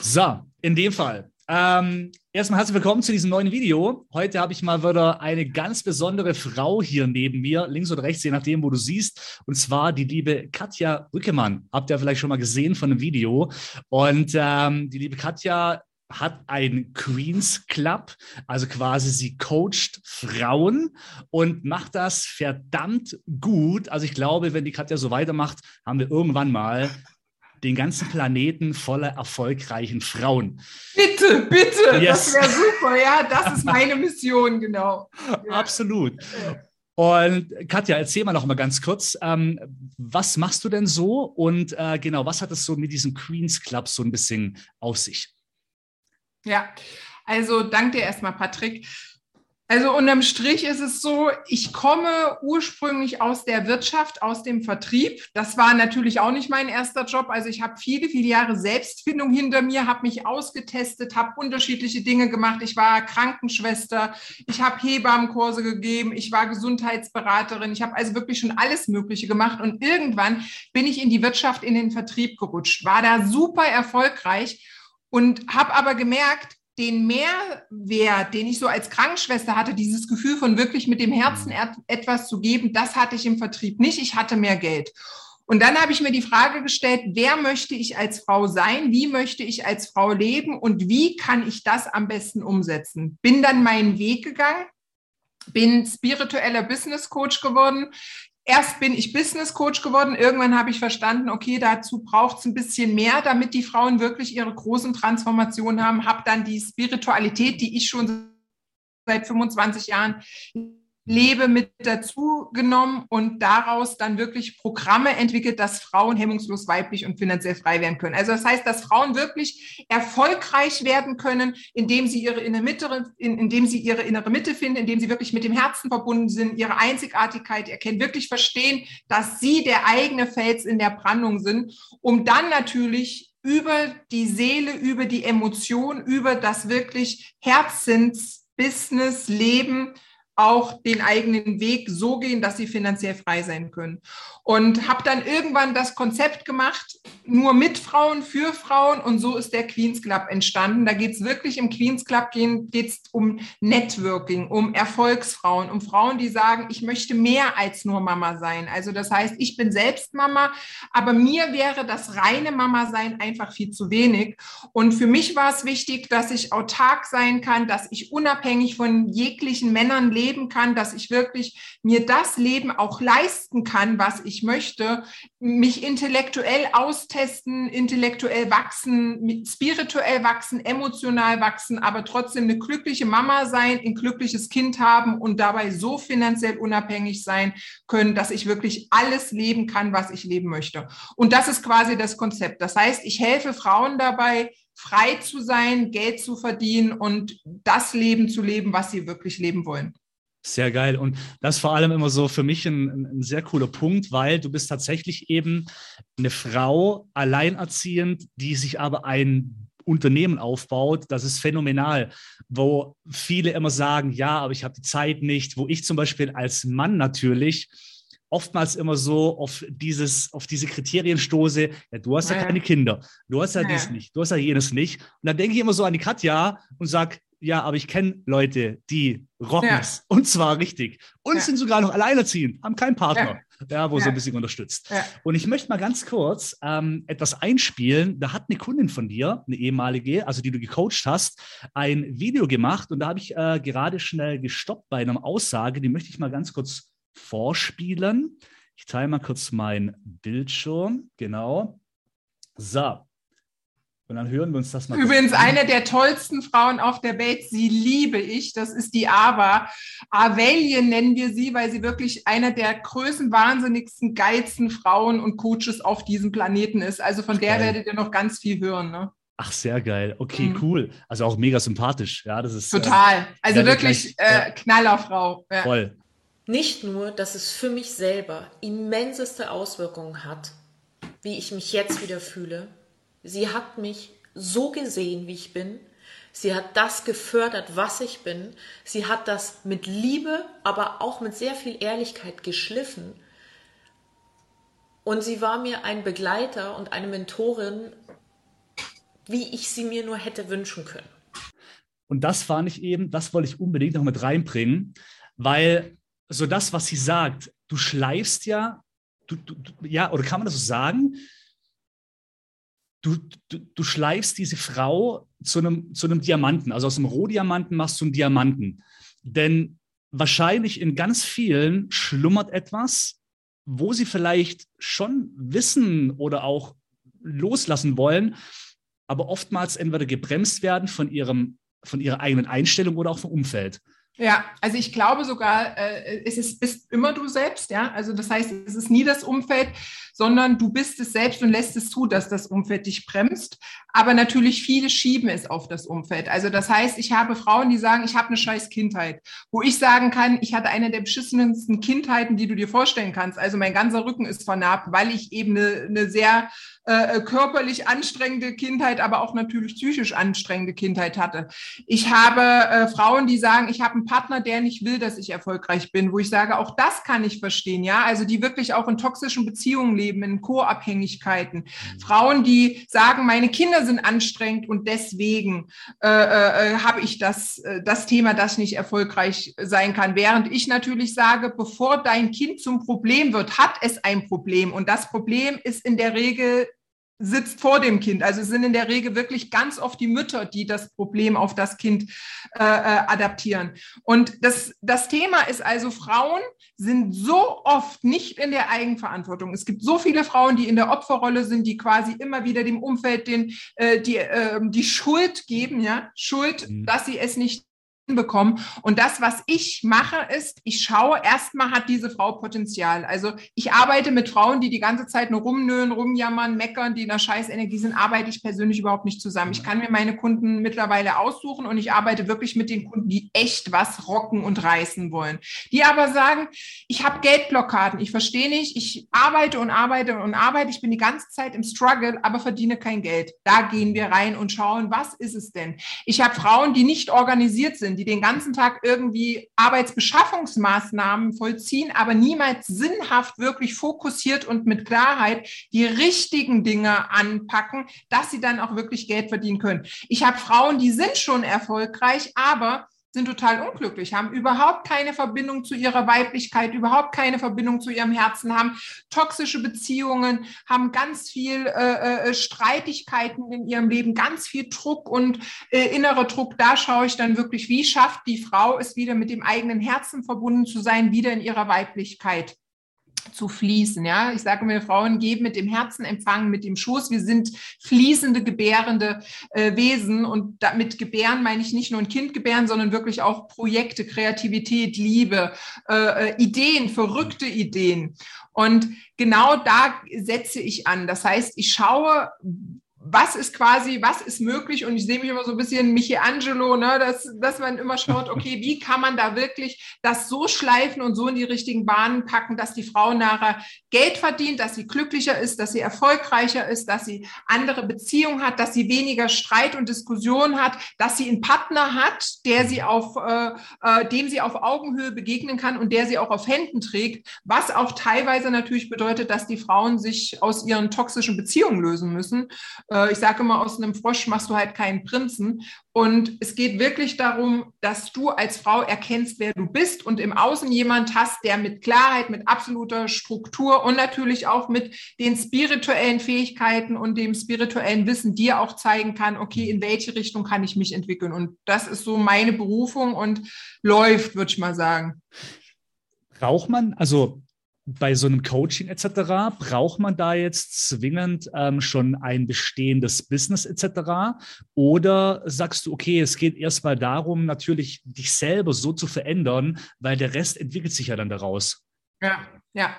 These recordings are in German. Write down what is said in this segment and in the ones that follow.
So, in dem Fall. Ähm, erstmal herzlich willkommen zu diesem neuen Video. Heute habe ich mal wieder eine ganz besondere Frau hier neben mir, links oder rechts, je nachdem, wo du siehst. Und zwar die liebe Katja Rückemann. Habt ihr vielleicht schon mal gesehen von einem Video. Und ähm, die liebe Katja hat ein Queens Club, also quasi sie coacht Frauen und macht das verdammt gut. Also ich glaube, wenn die Katja so weitermacht, haben wir irgendwann mal den ganzen Planeten voller erfolgreichen Frauen. Bitte, bitte, yes. das wäre super. Ja, das ist meine Mission, genau. Ja. Absolut. Und Katja, erzähl mal noch mal ganz kurz, ähm, was machst du denn so und äh, genau, was hat es so mit diesem Queens Club so ein bisschen auf sich? Ja, also danke dir erstmal, Patrick. Also unterm Strich ist es so, ich komme ursprünglich aus der Wirtschaft, aus dem Vertrieb. Das war natürlich auch nicht mein erster Job. Also ich habe viele, viele Jahre Selbstfindung hinter mir, habe mich ausgetestet, habe unterschiedliche Dinge gemacht. Ich war Krankenschwester, ich habe Hebammenkurse gegeben, ich war Gesundheitsberaterin. Ich habe also wirklich schon alles Mögliche gemacht. Und irgendwann bin ich in die Wirtschaft, in den Vertrieb gerutscht, war da super erfolgreich und habe aber gemerkt, den Mehrwert, den ich so als Krankenschwester hatte, dieses Gefühl von wirklich mit dem Herzen etwas zu geben, das hatte ich im Vertrieb nicht. Ich hatte mehr Geld. Und dann habe ich mir die Frage gestellt, wer möchte ich als Frau sein? Wie möchte ich als Frau leben? Und wie kann ich das am besten umsetzen? Bin dann meinen Weg gegangen, bin spiritueller Business Coach geworden, erst bin ich Business Coach geworden, irgendwann habe ich verstanden, okay, dazu braucht es ein bisschen mehr, damit die Frauen wirklich ihre großen Transformationen haben, habe dann die Spiritualität, die ich schon seit 25 Jahren Lebe mit dazu genommen und daraus dann wirklich Programme entwickelt, dass Frauen hemmungslos weiblich und finanziell frei werden können. Also das heißt, dass Frauen wirklich erfolgreich werden können, indem sie ihre innere Mitte, indem sie ihre innere Mitte finden, indem sie wirklich mit dem Herzen verbunden sind, ihre Einzigartigkeit erkennen, wirklich verstehen, dass sie der eigene Fels in der Brandung sind, um dann natürlich über die Seele, über die Emotion, über das wirklich Herzens Business, Leben auch den eigenen Weg so gehen, dass sie finanziell frei sein können. Und habe dann irgendwann das Konzept gemacht, nur mit Frauen, für Frauen. Und so ist der Queens Club entstanden. Da geht es wirklich im Queens Club geht es um Networking, um Erfolgsfrauen, um Frauen, die sagen, ich möchte mehr als nur Mama sein. Also das heißt, ich bin selbst Mama, aber mir wäre das reine Mama sein einfach viel zu wenig. Und für mich war es wichtig, dass ich autark sein kann, dass ich unabhängig von jeglichen Männern lebe leben kann, dass ich wirklich mir das Leben auch leisten kann, was ich möchte, mich intellektuell austesten, intellektuell wachsen, spirituell wachsen, emotional wachsen, aber trotzdem eine glückliche Mama sein, ein glückliches Kind haben und dabei so finanziell unabhängig sein können, dass ich wirklich alles leben kann, was ich leben möchte. Und das ist quasi das Konzept. Das heißt, ich helfe Frauen dabei, frei zu sein, Geld zu verdienen und das Leben zu leben, was sie wirklich leben wollen. Sehr geil. Und das ist vor allem immer so für mich ein, ein, sehr cooler Punkt, weil du bist tatsächlich eben eine Frau, alleinerziehend, die sich aber ein Unternehmen aufbaut. Das ist phänomenal, wo viele immer sagen, ja, aber ich habe die Zeit nicht, wo ich zum Beispiel als Mann natürlich oftmals immer so auf dieses, auf diese Kriterien stoße, ja, du hast ja, ja keine Kinder, du hast ja, ja, dies nicht, du hast ja jenes nicht. Und dann denke ich immer so an die Katja und sage, ja, aber ich kenne Leute, die rocken ja. es. Und zwar richtig. Und sind sogar noch alleinerziehend, haben keinen Partner, ja, ja wo so ein bisschen unterstützt. Und ich möchte mal ganz kurz ähm, etwas einspielen. Da hat eine Kundin von dir, eine ehemalige, also die du gecoacht hast, ein Video gemacht. Und da habe ich äh, gerade schnell gestoppt bei einer Aussage. Die möchte ich mal ganz kurz vorspielen. Ich teile mal kurz meinen Bildschirm. Genau. So. Und dann hören wir uns das mal. Übrigens eine der tollsten Frauen auf der Welt, sie liebe ich, das ist die Ava. Avelie nennen wir sie, weil sie wirklich eine der größten, wahnsinnigsten, geilsten Frauen und Coaches auf diesem Planeten ist. Also von der geil. werdet ihr noch ganz viel hören. Ne? Ach, sehr geil. Okay, mhm. cool. Also auch mega sympathisch. Ja, das ist. Total. Äh, also wirklich gleich, äh, ja. Knallerfrau. Ja. Voll. Nicht nur, dass es für mich selber immenseste Auswirkungen hat, wie ich mich jetzt wieder fühle, Sie hat mich so gesehen, wie ich bin. Sie hat das gefördert, was ich bin. Sie hat das mit Liebe, aber auch mit sehr viel Ehrlichkeit geschliffen. Und sie war mir ein Begleiter und eine Mentorin wie ich sie mir nur hätte wünschen können. Und das fand ich eben, das wollte ich unbedingt noch mit reinbringen, weil so das, was sie sagt, du schleifst ja, du, du, ja, oder kann man das so sagen? Du, du, du schleifst diese Frau zu einem, zu einem Diamanten. Also aus einem Rohdiamanten machst du einen Diamanten. Denn wahrscheinlich in ganz vielen schlummert etwas, wo sie vielleicht schon wissen oder auch loslassen wollen, aber oftmals entweder gebremst werden von ihrem von ihrer eigenen Einstellung oder auch vom Umfeld. Ja, also ich glaube sogar, äh, es ist, bist immer du selbst, ja. Also das heißt, es ist nie das Umfeld, sondern du bist es selbst und lässt es zu, dass das Umfeld dich bremst. Aber natürlich viele schieben es auf das Umfeld. Also das heißt, ich habe Frauen, die sagen, ich habe eine scheiß Kindheit, wo ich sagen kann, ich hatte eine der beschissensten Kindheiten, die du dir vorstellen kannst. Also mein ganzer Rücken ist vernarbt, weil ich eben eine, eine sehr äh, körperlich anstrengende Kindheit, aber auch natürlich psychisch anstrengende Kindheit hatte. Ich habe äh, Frauen, die sagen, ich habe einen Partner, der nicht will, dass ich erfolgreich bin, wo ich sage, auch das kann ich verstehen, ja, also die wirklich auch in toxischen Beziehungen leben, in Co-Abhängigkeiten. Mhm. Frauen, die sagen, meine Kinder sind anstrengend und deswegen äh, äh, habe ich das, äh, das Thema, das nicht erfolgreich sein kann. Während ich natürlich sage, bevor dein Kind zum Problem wird, hat es ein Problem. Und das Problem ist in der Regel sitzt vor dem Kind. Also es sind in der Regel wirklich ganz oft die Mütter, die das Problem auf das Kind äh, äh, adaptieren. Und das, das Thema ist also, Frauen sind so oft nicht in der Eigenverantwortung. Es gibt so viele Frauen, die in der Opferrolle sind, die quasi immer wieder dem Umfeld den, äh, die, äh, die Schuld geben, ja, Schuld, mhm. dass sie es nicht bekommen. Und das, was ich mache, ist, ich schaue, erstmal hat diese Frau Potenzial. Also ich arbeite mit Frauen, die die ganze Zeit nur rumnöhen, rumjammern, meckern, die in der Scheißenergie sind, arbeite ich persönlich überhaupt nicht zusammen. Ich kann mir meine Kunden mittlerweile aussuchen und ich arbeite wirklich mit den Kunden, die echt was rocken und reißen wollen. Die aber sagen, ich habe Geldblockaden, ich verstehe nicht, ich arbeite und arbeite und arbeite, ich bin die ganze Zeit im Struggle, aber verdiene kein Geld. Da gehen wir rein und schauen, was ist es denn? Ich habe Frauen, die nicht organisiert sind, die den ganzen Tag irgendwie Arbeitsbeschaffungsmaßnahmen vollziehen, aber niemals sinnhaft wirklich fokussiert und mit Klarheit die richtigen Dinge anpacken, dass sie dann auch wirklich Geld verdienen können. Ich habe Frauen, die sind schon erfolgreich, aber sind total unglücklich, haben überhaupt keine Verbindung zu ihrer Weiblichkeit, überhaupt keine Verbindung zu ihrem Herzen, haben toxische Beziehungen, haben ganz viel äh, äh, Streitigkeiten in ihrem Leben, ganz viel Druck und äh, innerer Druck. Da schaue ich dann wirklich, wie schafft die Frau es wieder mit dem eigenen Herzen verbunden zu sein, wieder in ihrer Weiblichkeit zu fließen. Ja, ich sage mir, Frauen geben mit dem Herzen, empfangen mit dem Schoß. Wir sind fließende, gebärende äh, Wesen und damit gebären meine ich nicht nur ein Kind gebären, sondern wirklich auch Projekte, Kreativität, Liebe, äh, äh Ideen, verrückte Ideen. Und genau da setze ich an. Das heißt, ich schaue, was ist quasi, was ist möglich? Und ich sehe mich immer so ein bisschen Michelangelo, ne, dass, dass man immer schaut, okay, wie kann man da wirklich das so schleifen und so in die richtigen Bahnen packen, dass die Frau nachher Geld verdient, dass sie glücklicher ist, dass sie erfolgreicher ist, dass sie andere Beziehungen hat, dass sie weniger Streit und Diskussion hat, dass sie einen Partner hat, der sie auf, äh, äh, dem sie auf Augenhöhe begegnen kann und der sie auch auf Händen trägt, was auch teilweise natürlich bedeutet, dass die Frauen sich aus ihren toxischen Beziehungen lösen müssen. Äh, ich sage immer, aus einem Frosch machst du halt keinen Prinzen. Und es geht wirklich darum, dass du als Frau erkennst, wer du bist und im Außen jemand hast, der mit Klarheit, mit absoluter Struktur und natürlich auch mit den spirituellen Fähigkeiten und dem spirituellen Wissen dir auch zeigen kann, okay, in welche Richtung kann ich mich entwickeln. Und das ist so meine Berufung und läuft, würde ich mal sagen. Braucht man, also bei so einem Coaching etc. braucht man da jetzt zwingend ähm, schon ein bestehendes Business etc. Oder sagst du, okay, es geht erstmal darum, natürlich dich selber so zu verändern, weil der Rest entwickelt sich ja dann daraus. Ja, ja.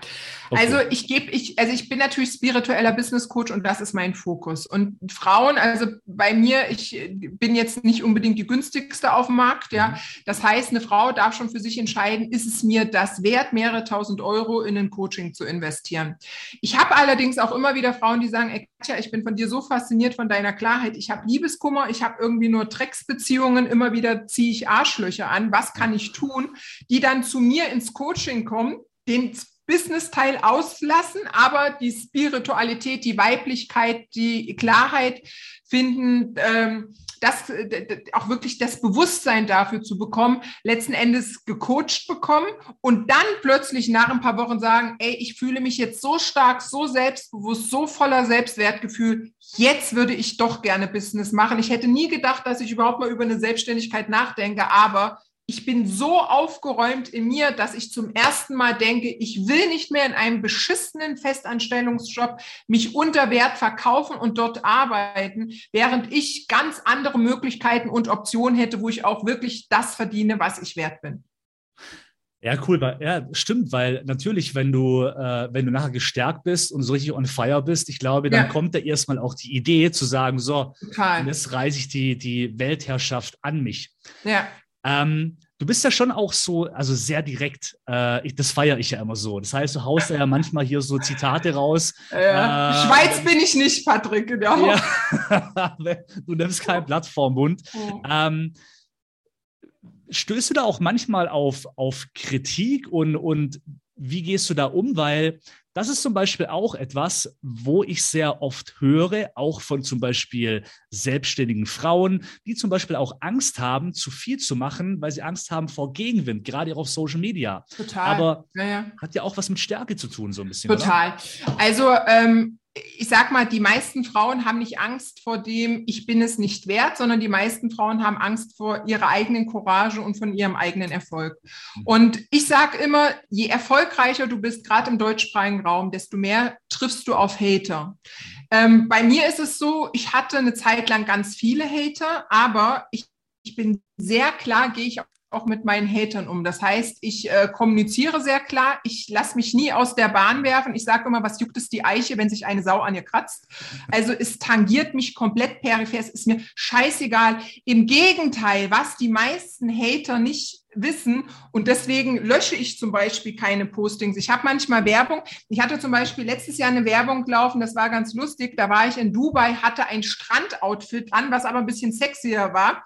Okay. Also ich gebe, ich, also ich bin natürlich spiritueller Business Coach und das ist mein Fokus. Und Frauen, also bei mir, ich bin jetzt nicht unbedingt die günstigste auf dem Markt, ja. Mhm. Das heißt, eine Frau darf schon für sich entscheiden, ist es mir das wert, mehrere tausend Euro in ein Coaching zu investieren. Ich habe allerdings auch immer wieder Frauen, die sagen, ey, Katja, ich bin von dir so fasziniert von deiner Klarheit. Ich habe Liebeskummer, ich habe irgendwie nur Drecksbeziehungen, immer wieder ziehe ich Arschlöcher an. Was kann ich tun? Die dann zu mir ins Coaching kommen den Business-Teil auslassen, aber die Spiritualität, die Weiblichkeit, die Klarheit finden, ähm, das auch wirklich das Bewusstsein dafür zu bekommen, letzten Endes gecoacht bekommen und dann plötzlich nach ein paar Wochen sagen, ey, ich fühle mich jetzt so stark, so selbstbewusst, so voller Selbstwertgefühl, jetzt würde ich doch gerne Business machen. Ich hätte nie gedacht, dass ich überhaupt mal über eine Selbstständigkeit nachdenke, aber ich bin so aufgeräumt in mir, dass ich zum ersten Mal denke, ich will nicht mehr in einem beschissenen Festanstellungsjob mich unter Wert verkaufen und dort arbeiten, während ich ganz andere Möglichkeiten und Optionen hätte, wo ich auch wirklich das verdiene, was ich wert bin. Ja, cool. Ja, stimmt, weil natürlich, wenn du, äh, wenn du nachher gestärkt bist und so richtig on fire bist, ich glaube, dann ja. kommt da erstmal auch die Idee zu sagen, so, Total. jetzt reiße ich die, die Weltherrschaft an mich. Ja. Ähm, du bist ja schon auch so, also sehr direkt. Äh, ich, das feiere ich ja immer so. Das heißt, du haust ja manchmal hier so Zitate raus. Ja. Äh, Schweiz bin ich nicht, Patrick, genau. Ja. du nimmst kein Blatt vorm Mund. Oh. Ähm, stößt du da auch manchmal auf, auf Kritik und, und wie gehst du da um? Weil das ist zum Beispiel auch etwas, wo ich sehr oft höre, auch von zum Beispiel selbstständigen Frauen, die zum Beispiel auch Angst haben, zu viel zu machen, weil sie Angst haben vor Gegenwind, gerade auch auf Social Media. Total. Aber ja, ja. hat ja auch was mit Stärke zu tun, so ein bisschen. Total. Oder? Also ähm, ich sag mal, die meisten Frauen haben nicht Angst vor dem, ich bin es nicht wert, sondern die meisten Frauen haben Angst vor ihrer eigenen Courage und von ihrem eigenen Erfolg. Mhm. Und ich sage immer, je erfolgreicher du bist, gerade im deutschsprachigen Raum, desto mehr triffst du auf Hater. Ähm, bei mir ist es so, ich hatte eine Zeit lang ganz viele Hater, aber ich, ich bin sehr klar, gehe ich auch mit meinen Hatern um. Das heißt, ich äh, kommuniziere sehr klar, ich lasse mich nie aus der Bahn werfen. Ich sage immer, was juckt es die Eiche, wenn sich eine Sau an ihr kratzt? Also es tangiert mich komplett peripher, es ist mir scheißegal. Im Gegenteil, was die meisten Hater nicht wissen und deswegen lösche ich zum Beispiel keine Postings. Ich habe manchmal Werbung. Ich hatte zum Beispiel letztes Jahr eine Werbung laufen, das war ganz lustig. Da war ich in Dubai, hatte ein Strandoutfit an, was aber ein bisschen sexier war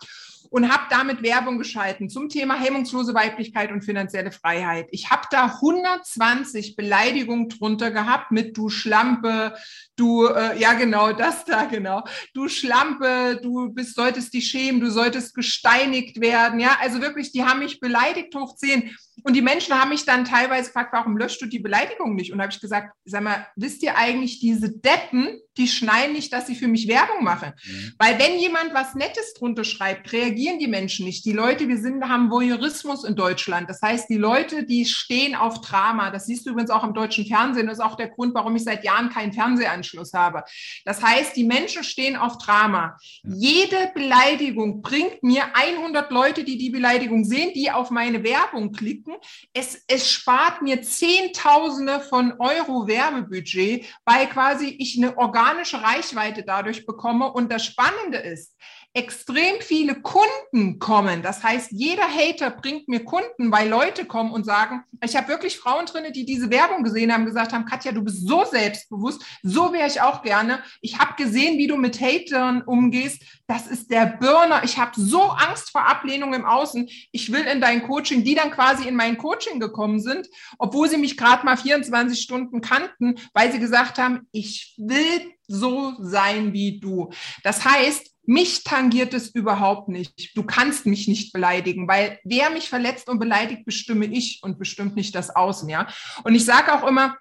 und habe damit Werbung geschalten zum Thema hemmungslose Weiblichkeit und finanzielle Freiheit. Ich habe da 120 Beleidigungen drunter gehabt mit du Schlampe, du, äh, ja genau, das da genau, du Schlampe, du bist, solltest dich schämen, du solltest gesteinigt werden. Ja, also wirklich, die haben mich beleidigt hoch zehn. Und die Menschen haben mich dann teilweise gefragt, warum löscht du die Beleidigung nicht? Und habe ich gesagt, sag mal, wisst ihr eigentlich, diese Deppen, die schneiden nicht, dass sie für mich Werbung machen. Mhm. Weil wenn jemand was Nettes drunter schreibt, reagieren die Menschen nicht. Die Leute, wir sind, haben Voyeurismus in Deutschland. Das heißt, die Leute, die stehen auf Drama. Das siehst du übrigens auch im deutschen Fernsehen. Das ist auch der Grund, warum ich seit Jahren keinen Fernsehanschluss habe. Das heißt, die Menschen stehen auf Drama. Jede Beleidigung bringt mir 100 Leute, die die Beleidigung sehen, die auf meine Werbung klicken es, es spart mir Zehntausende von Euro Werbebudget, weil quasi ich eine organische Reichweite dadurch bekomme. Und das Spannende ist, extrem viele Kunden kommen. Das heißt, jeder Hater bringt mir Kunden, weil Leute kommen und sagen, ich habe wirklich Frauen drin, die diese Werbung gesehen haben, gesagt haben, Katja, du bist so selbstbewusst, so wäre ich auch gerne. Ich habe gesehen, wie du mit Hatern umgehst. Das ist der Burner. Ich habe so Angst vor Ablehnung im Außen. Ich will in dein Coaching, die dann quasi in mein Coaching gekommen sind, obwohl sie mich gerade mal 24 Stunden kannten, weil sie gesagt haben, ich will so sein wie du. Das heißt, mich tangiert es überhaupt nicht. Du kannst mich nicht beleidigen, weil wer mich verletzt und beleidigt, bestimme ich und bestimmt nicht das Außen, ja. Und ich sage auch immer,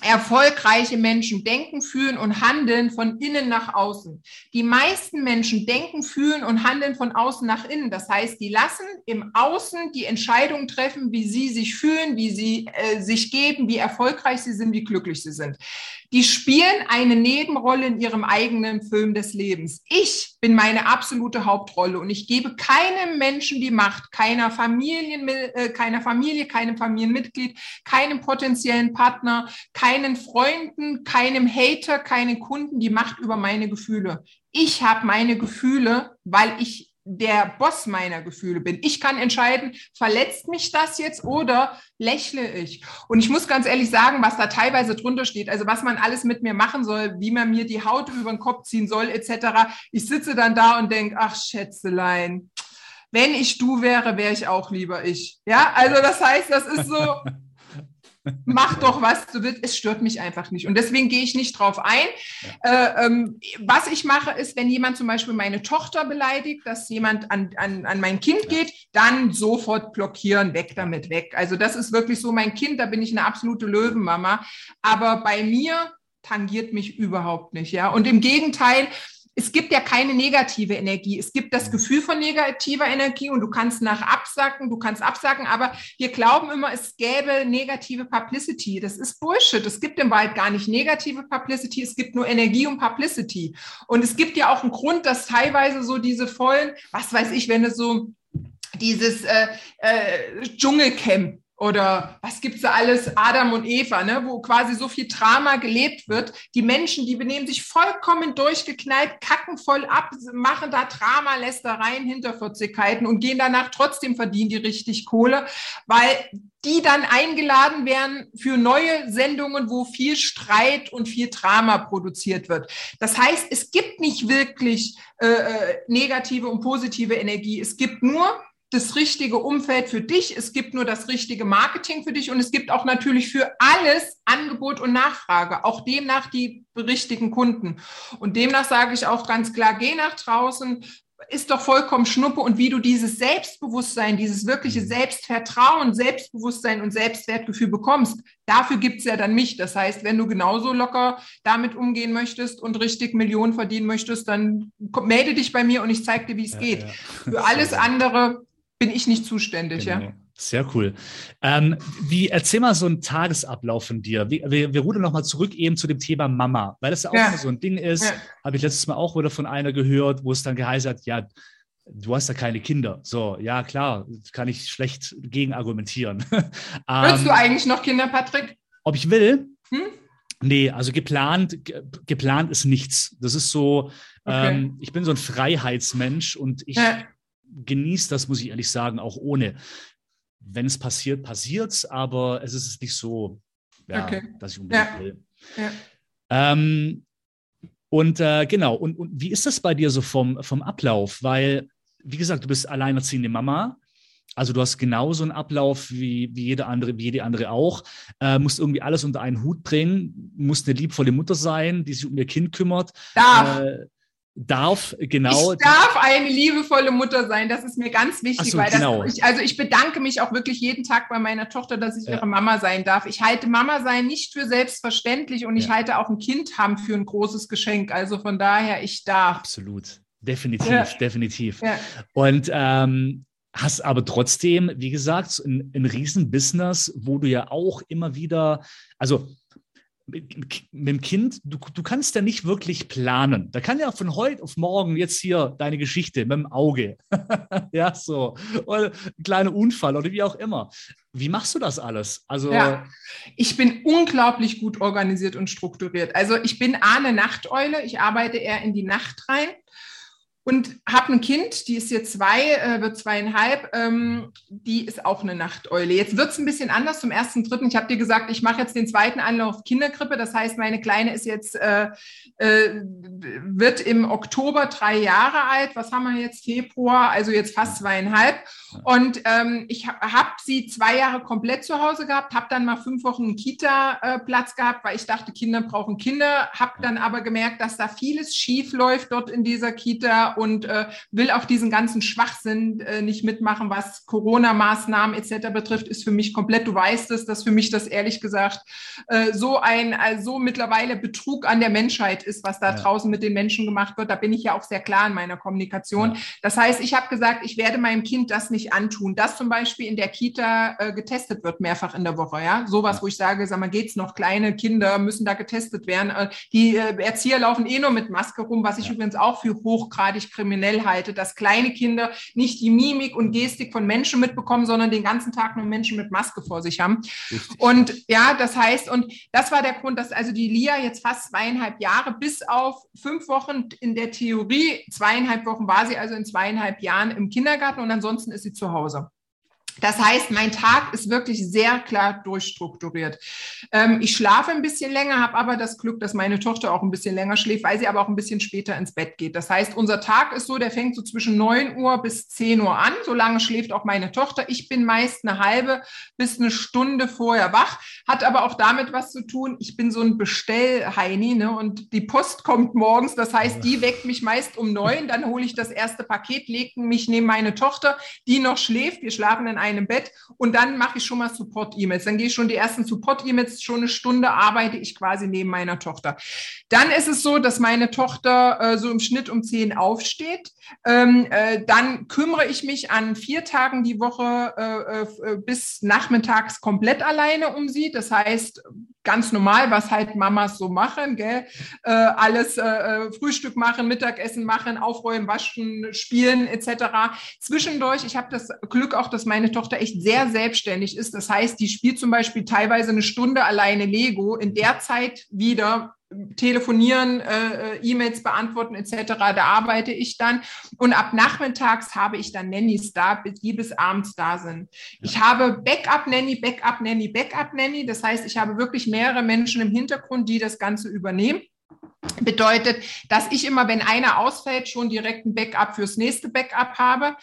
Erfolgreiche Menschen denken, fühlen und handeln von innen nach außen. Die meisten Menschen denken, fühlen und handeln von außen nach innen. Das heißt, die lassen im Außen die Entscheidung treffen, wie sie sich fühlen, wie sie äh, sich geben, wie erfolgreich sie sind, wie glücklich sie sind. Die spielen eine Nebenrolle in ihrem eigenen Film des Lebens. Ich bin meine absolute Hauptrolle und ich gebe keinem Menschen die Macht, keiner Familie, äh, keiner Familie, keinem Familienmitglied, keinem potenziellen Partner, keinen Freunden, keinem Hater, keinen Kunden die Macht über meine Gefühle. Ich habe meine Gefühle, weil ich der Boss meiner Gefühle bin. Ich kann entscheiden, verletzt mich das jetzt oder lächle ich. Und ich muss ganz ehrlich sagen, was da teilweise drunter steht, also was man alles mit mir machen soll, wie man mir die Haut über den Kopf ziehen soll, etc. Ich sitze dann da und denke, ach Schätzelein, wenn ich du wäre, wäre ich auch lieber ich. Ja, also das heißt, das ist so, mach doch, was du willst. Es stört mich einfach nicht. Und deswegen gehe ich nicht drauf ein. Ja. Äh, ähm, was ich mache, ist, wenn jemand zum Beispiel meine Tochter beleidigt, dass jemand an, an, an mein Kind geht, dann sofort blockieren, weg damit, weg. Also das ist wirklich so mein Kind, da bin ich eine absolute Löwenmama. Aber bei mir tangiert mich überhaupt nicht, ja. Und im Gegenteil, es gibt ja keine negative Energie. Es gibt das Gefühl von negativer Energie und du kannst nach absacken, du kannst absacken, aber wir glauben immer, es gäbe negative Publicity. Das ist Bullshit. Es gibt im Wald gar nicht negative Publicity, es gibt nur Energie und Publicity. Und es gibt ja auch einen Grund, dass teilweise so diese vollen, was weiß ich, wenn es so dieses äh, äh, Dschungelcamp oder was gibt's da alles, Adam und Eva, ne, wo quasi so viel Drama gelebt wird. Die Menschen, die benehmen sich vollkommen durchgeknallt, kacken voll ab, machen da Drama, Lästereien, Hinterfotzigkeiten und gehen danach trotzdem verdienen die richtig Kohle, weil die dann eingeladen werden für neue Sendungen, wo viel Streit und viel Drama produziert wird. Das heißt, es gibt nicht wirklich äh, äh negative und positive Energie. Es gibt nur das richtige Umfeld für dich, es gibt nur das richtige Marketing für dich und es gibt auch natürlich für alles Angebot und Nachfrage, auch demnach die richtigen Kunden. Und demnach sage ich auch ganz klar, geh nach draußen, ist doch vollkommen schnuppe und wie du dieses Selbstbewusstsein, dieses wirkliche mhm. Selbstvertrauen, Selbstbewusstsein und Selbstwertgefühl bekommst, dafür gibt es ja dann mich. Das heißt, wenn du genauso locker damit umgehen möchtest und richtig Millionen verdienen möchtest, dann melde dich bei mir und ich zeige dir, wie es ja, geht. Ja. Für alles andere bin ich nicht zuständig, genau. ja. Sehr cool. Ähm, wie, erzähl mal so einen Tagesablauf von dir. Wir, wir, wir rudern nochmal zurück eben zu dem Thema Mama, weil das ja auch ja. so ein Ding ist. Ja. Habe ich letztes Mal auch wieder von einer gehört, wo es dann geheißen hat, ja, du hast ja keine Kinder. So, ja, klar, kann ich schlecht gegen argumentieren. Willst ähm, du eigentlich noch Kinder, Patrick? Ob ich will? Hm? Nee, also geplant, geplant ist nichts. Das ist so, okay. ähm, ich bin so ein Freiheitsmensch und ich ja genieße das, muss ich ehrlich sagen, auch ohne. Wenn es passiert, passiert es, aber es ist nicht so, ja, okay. dass ich unbedingt ja. will. Ja. Ähm, und äh, genau, und, und wie ist das bei dir so vom, vom Ablauf? Weil, wie gesagt, du bist alleinerziehende Mama. Also du hast genauso einen Ablauf wie, wie jede andere, wie jede andere auch. Äh, musst irgendwie alles unter einen Hut bringen, musst eine liebvolle Mutter sein, die sich um ihr Kind kümmert. Darf. Äh, darf, genau. Ich darf eine liebevolle Mutter sein, das ist mir ganz wichtig, so, weil das, genau. ich, also ich bedanke mich auch wirklich jeden Tag bei meiner Tochter, dass ich ja. ihre Mama sein darf. Ich halte Mama sein nicht für selbstverständlich und ja. ich halte auch ein Kind haben für ein großes Geschenk. Also von daher, ich darf. Absolut. Definitiv, ja. definitiv. Und ähm, hast aber trotzdem, wie gesagt, ein, ein Riesen-Business, wo du ja auch immer wieder, also mit, dem Kind, du, du kannst ja nicht wirklich planen. Da kann ja von heute auf morgen jetzt hier deine Geschichte mit dem Auge. ja, so. Oder ein kleiner Unfall oder wie auch immer. Wie machst du das alles? Also ja, ich bin unglaublich gut organisiert und strukturiert. Also ich bin A, eine Nachteule. Ich arbeite eher in die Nacht rein und habe ein Kind, die ist jetzt zwei, äh, wird zweieinhalb, ähm, die ist auch eine Nachteule. Jetzt wird es ein bisschen anders zum ersten, dritten. Ich habe dir gesagt, ich mache jetzt den zweiten Anlauf Kinderkrippe. Das heißt, meine Kleine ist jetzt, äh, äh, wird im Oktober drei Jahre alt. Was haben wir jetzt? Februar, also jetzt fast zweieinhalb. Und ähm, ich habe hab sie zwei Jahre komplett zu Hause gehabt, habe dann mal fünf Wochen einen Kita-Platz gehabt, weil ich dachte, Kinder brauchen Kinder. Habe dann aber gemerkt, dass da vieles schief läuft dort in dieser Kita und äh, will auch diesen ganzen Schwachsinn äh, nicht mitmachen, was Corona-Maßnahmen etc. betrifft, ist für mich komplett, du weißt es, dass für mich das ehrlich gesagt äh, so ein, also mittlerweile Betrug an der Menschheit ist, was da ja. draußen mit den Menschen gemacht wird. Da bin ich ja auch sehr klar in meiner Kommunikation. Ja. Das heißt, ich habe gesagt, ich werde meinem Kind das nicht antun, dass zum Beispiel in der Kita äh, getestet wird, mehrfach in der Woche. Ja, sowas, ja. wo ich sage, sag mal, geht's noch? Kleine Kinder müssen da getestet werden. Äh, die Erzieher laufen eh nur mit Maske rum, was ich übrigens auch für hochgradig kriminell halte, dass kleine Kinder nicht die Mimik und Gestik von Menschen mitbekommen, sondern den ganzen Tag nur Menschen mit Maske vor sich haben. Richtig. Und ja, das heißt, und das war der Grund, dass also die Lia jetzt fast zweieinhalb Jahre bis auf fünf Wochen in der Theorie, zweieinhalb Wochen war sie also in zweieinhalb Jahren im Kindergarten und ansonsten ist sie zu Hause. Das heißt, mein Tag ist wirklich sehr klar durchstrukturiert. Ähm, ich schlafe ein bisschen länger, habe aber das Glück, dass meine Tochter auch ein bisschen länger schläft, weil sie aber auch ein bisschen später ins Bett geht. Das heißt, unser Tag ist so, der fängt so zwischen 9 Uhr bis 10 Uhr an. So lange schläft auch meine Tochter. Ich bin meist eine halbe bis eine Stunde vorher wach, hat aber auch damit was zu tun. Ich bin so ein Bestellheini ne? und die Post kommt morgens. Das heißt, die weckt mich meist um neun. Dann hole ich das erste Paket, lege mich neben meine Tochter, die noch schläft. Wir schlafen in einem Bett und dann mache ich schon mal Support-E-Mails. Dann gehe ich schon die ersten Support-E-Mails, schon eine Stunde arbeite ich quasi neben meiner Tochter. Dann ist es so, dass meine Tochter äh, so im Schnitt um zehn aufsteht. Ähm, äh, dann kümmere ich mich an vier Tagen die Woche äh, äh bis nachmittags komplett alleine um sie. Das heißt, ganz normal, was halt Mamas so machen, gell? Äh, alles äh, äh, Frühstück machen, Mittagessen machen, aufräumen, waschen, spielen etc. Zwischendurch, ich habe das Glück auch, dass meine Tochter echt sehr selbstständig ist. Das heißt, die spielt zum Beispiel teilweise eine Stunde alleine Lego. In der Zeit wieder telefonieren, äh, äh, E-Mails beantworten etc. Da arbeite ich dann. Und ab nachmittags habe ich dann Nannies da, die bis abends da sind. Ich habe Backup-Nanny, Backup-Nanny, Backup-Nanny. Das heißt, ich habe wirklich mehrere Menschen im Hintergrund, die das Ganze übernehmen. Bedeutet, dass ich immer, wenn einer ausfällt, schon direkt ein Backup fürs nächste Backup habe.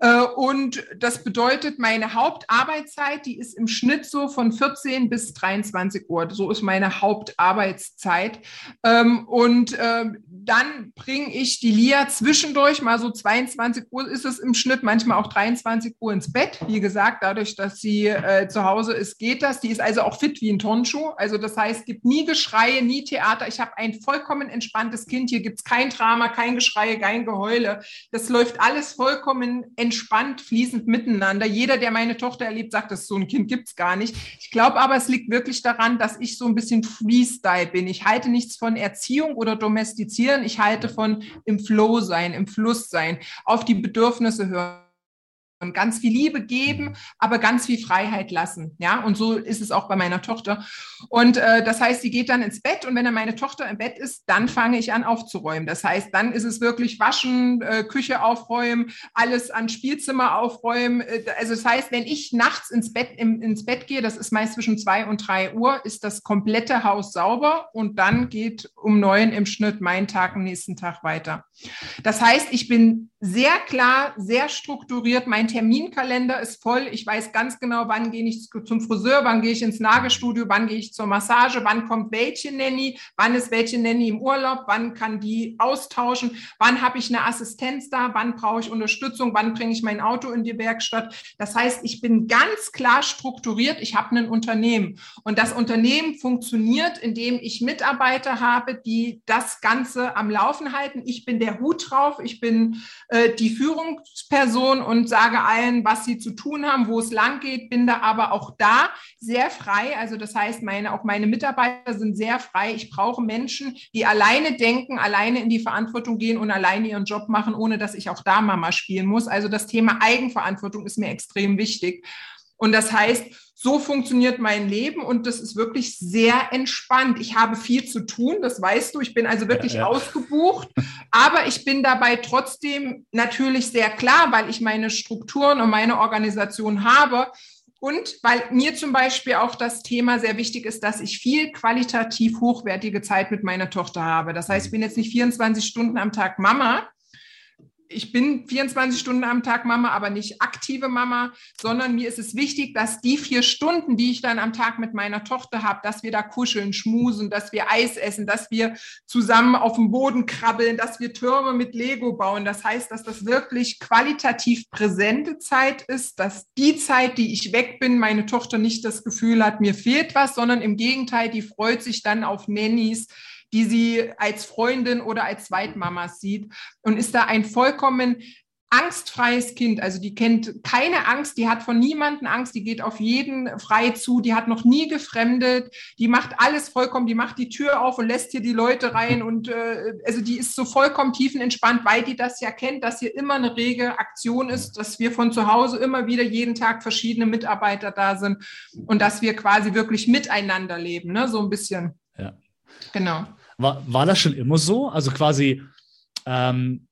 Äh, und das bedeutet, meine Hauptarbeitszeit, die ist im Schnitt so von 14 bis 23 Uhr. So ist meine Hauptarbeitszeit. Ähm, und ähm, dann bringe ich die Lia zwischendurch, mal so 22 Uhr ist es im Schnitt, manchmal auch 23 Uhr ins Bett. Wie gesagt, dadurch, dass sie äh, zu Hause ist, geht das. Die ist also auch fit wie ein Tonschuh. Also das heißt, gibt nie Geschreie, nie Theater. Ich habe ein vollkommen entspanntes Kind. Hier gibt es kein Drama, kein Geschrei, kein Geheule. Das läuft alles vollkommen entspannt, fließend miteinander. Jeder, der meine Tochter erlebt, sagt, dass so ein Kind gibt es gar nicht. Ich glaube aber, es liegt wirklich daran, dass ich so ein bisschen Freestyle bin. Ich halte nichts von Erziehung oder Domestizieren ich halte von im Flow sein, im Fluss sein, auf die Bedürfnisse hören und ganz viel Liebe geben, aber ganz viel Freiheit lassen. Ja, und so ist es auch bei meiner Tochter. Und äh, das heißt, sie geht dann ins Bett und wenn dann meine Tochter im Bett ist, dann fange ich an aufzuräumen. Das heißt, dann ist es wirklich waschen, äh, Küche aufräumen, alles an Spielzimmer aufräumen. Äh, also das heißt, wenn ich nachts ins Bett im, ins Bett gehe, das ist meist zwischen zwei und drei Uhr, ist das komplette Haus sauber und dann geht um neun im Schnitt mein Tag am nächsten Tag weiter. Das heißt, ich bin sehr klar, sehr strukturiert. Mein Terminkalender ist voll. Ich weiß ganz genau, wann gehe ich zum Friseur, wann gehe ich ins Nagelstudio, wann gehe ich zur Massage, wann kommt welche Nanny, wann ist welche Nanny im Urlaub, wann kann die austauschen, wann habe ich eine Assistenz da, wann brauche ich Unterstützung, wann bringe ich mein Auto in die Werkstatt. Das heißt, ich bin ganz klar strukturiert. Ich habe ein Unternehmen und das Unternehmen funktioniert, indem ich Mitarbeiter habe, die das Ganze am Laufen halten. Ich bin der Hut drauf. Ich bin äh, die Führungsperson und sage allen, was sie zu tun haben, wo es lang geht, bin da aber auch da sehr frei. Also das heißt, meine, auch meine Mitarbeiter sind sehr frei. Ich brauche Menschen, die alleine denken, alleine in die Verantwortung gehen und alleine ihren Job machen, ohne dass ich auch da Mama spielen muss. Also das Thema Eigenverantwortung ist mir extrem wichtig. Und das heißt, so funktioniert mein Leben und das ist wirklich sehr entspannt. Ich habe viel zu tun, das weißt du. Ich bin also wirklich ja, ja. ausgebucht, aber ich bin dabei trotzdem natürlich sehr klar, weil ich meine Strukturen und meine Organisation habe. Und weil mir zum Beispiel auch das Thema sehr wichtig ist, dass ich viel qualitativ hochwertige Zeit mit meiner Tochter habe. Das heißt, ich bin jetzt nicht 24 Stunden am Tag Mama, ich bin 24 Stunden am Tag Mama, aber nicht aktive Mama, sondern mir ist es wichtig, dass die vier Stunden, die ich dann am Tag mit meiner Tochter habe, dass wir da kuscheln, schmusen, dass wir Eis essen, dass wir zusammen auf dem Boden krabbeln, dass wir Türme mit Lego bauen. Das heißt, dass das wirklich qualitativ präsente Zeit ist, dass die Zeit, die ich weg bin, meine Tochter nicht das Gefühl hat, mir fehlt was, sondern im Gegenteil, die freut sich dann auf Nannies, die sie als Freundin oder als Zweitmama sieht und ist da ein vollkommen angstfreies Kind. Also die kennt keine Angst, die hat von niemanden Angst, die geht auf jeden frei zu, die hat noch nie gefremdet, die macht alles vollkommen, die macht die Tür auf und lässt hier die Leute rein und äh, also die ist so vollkommen tiefenentspannt, weil die das ja kennt, dass hier immer eine rege Aktion ist, dass wir von zu Hause immer wieder jeden Tag verschiedene Mitarbeiter da sind und dass wir quasi wirklich miteinander leben, ne? so ein bisschen. Ja. Genau. War, war das schon immer so? Also quasi, ähm,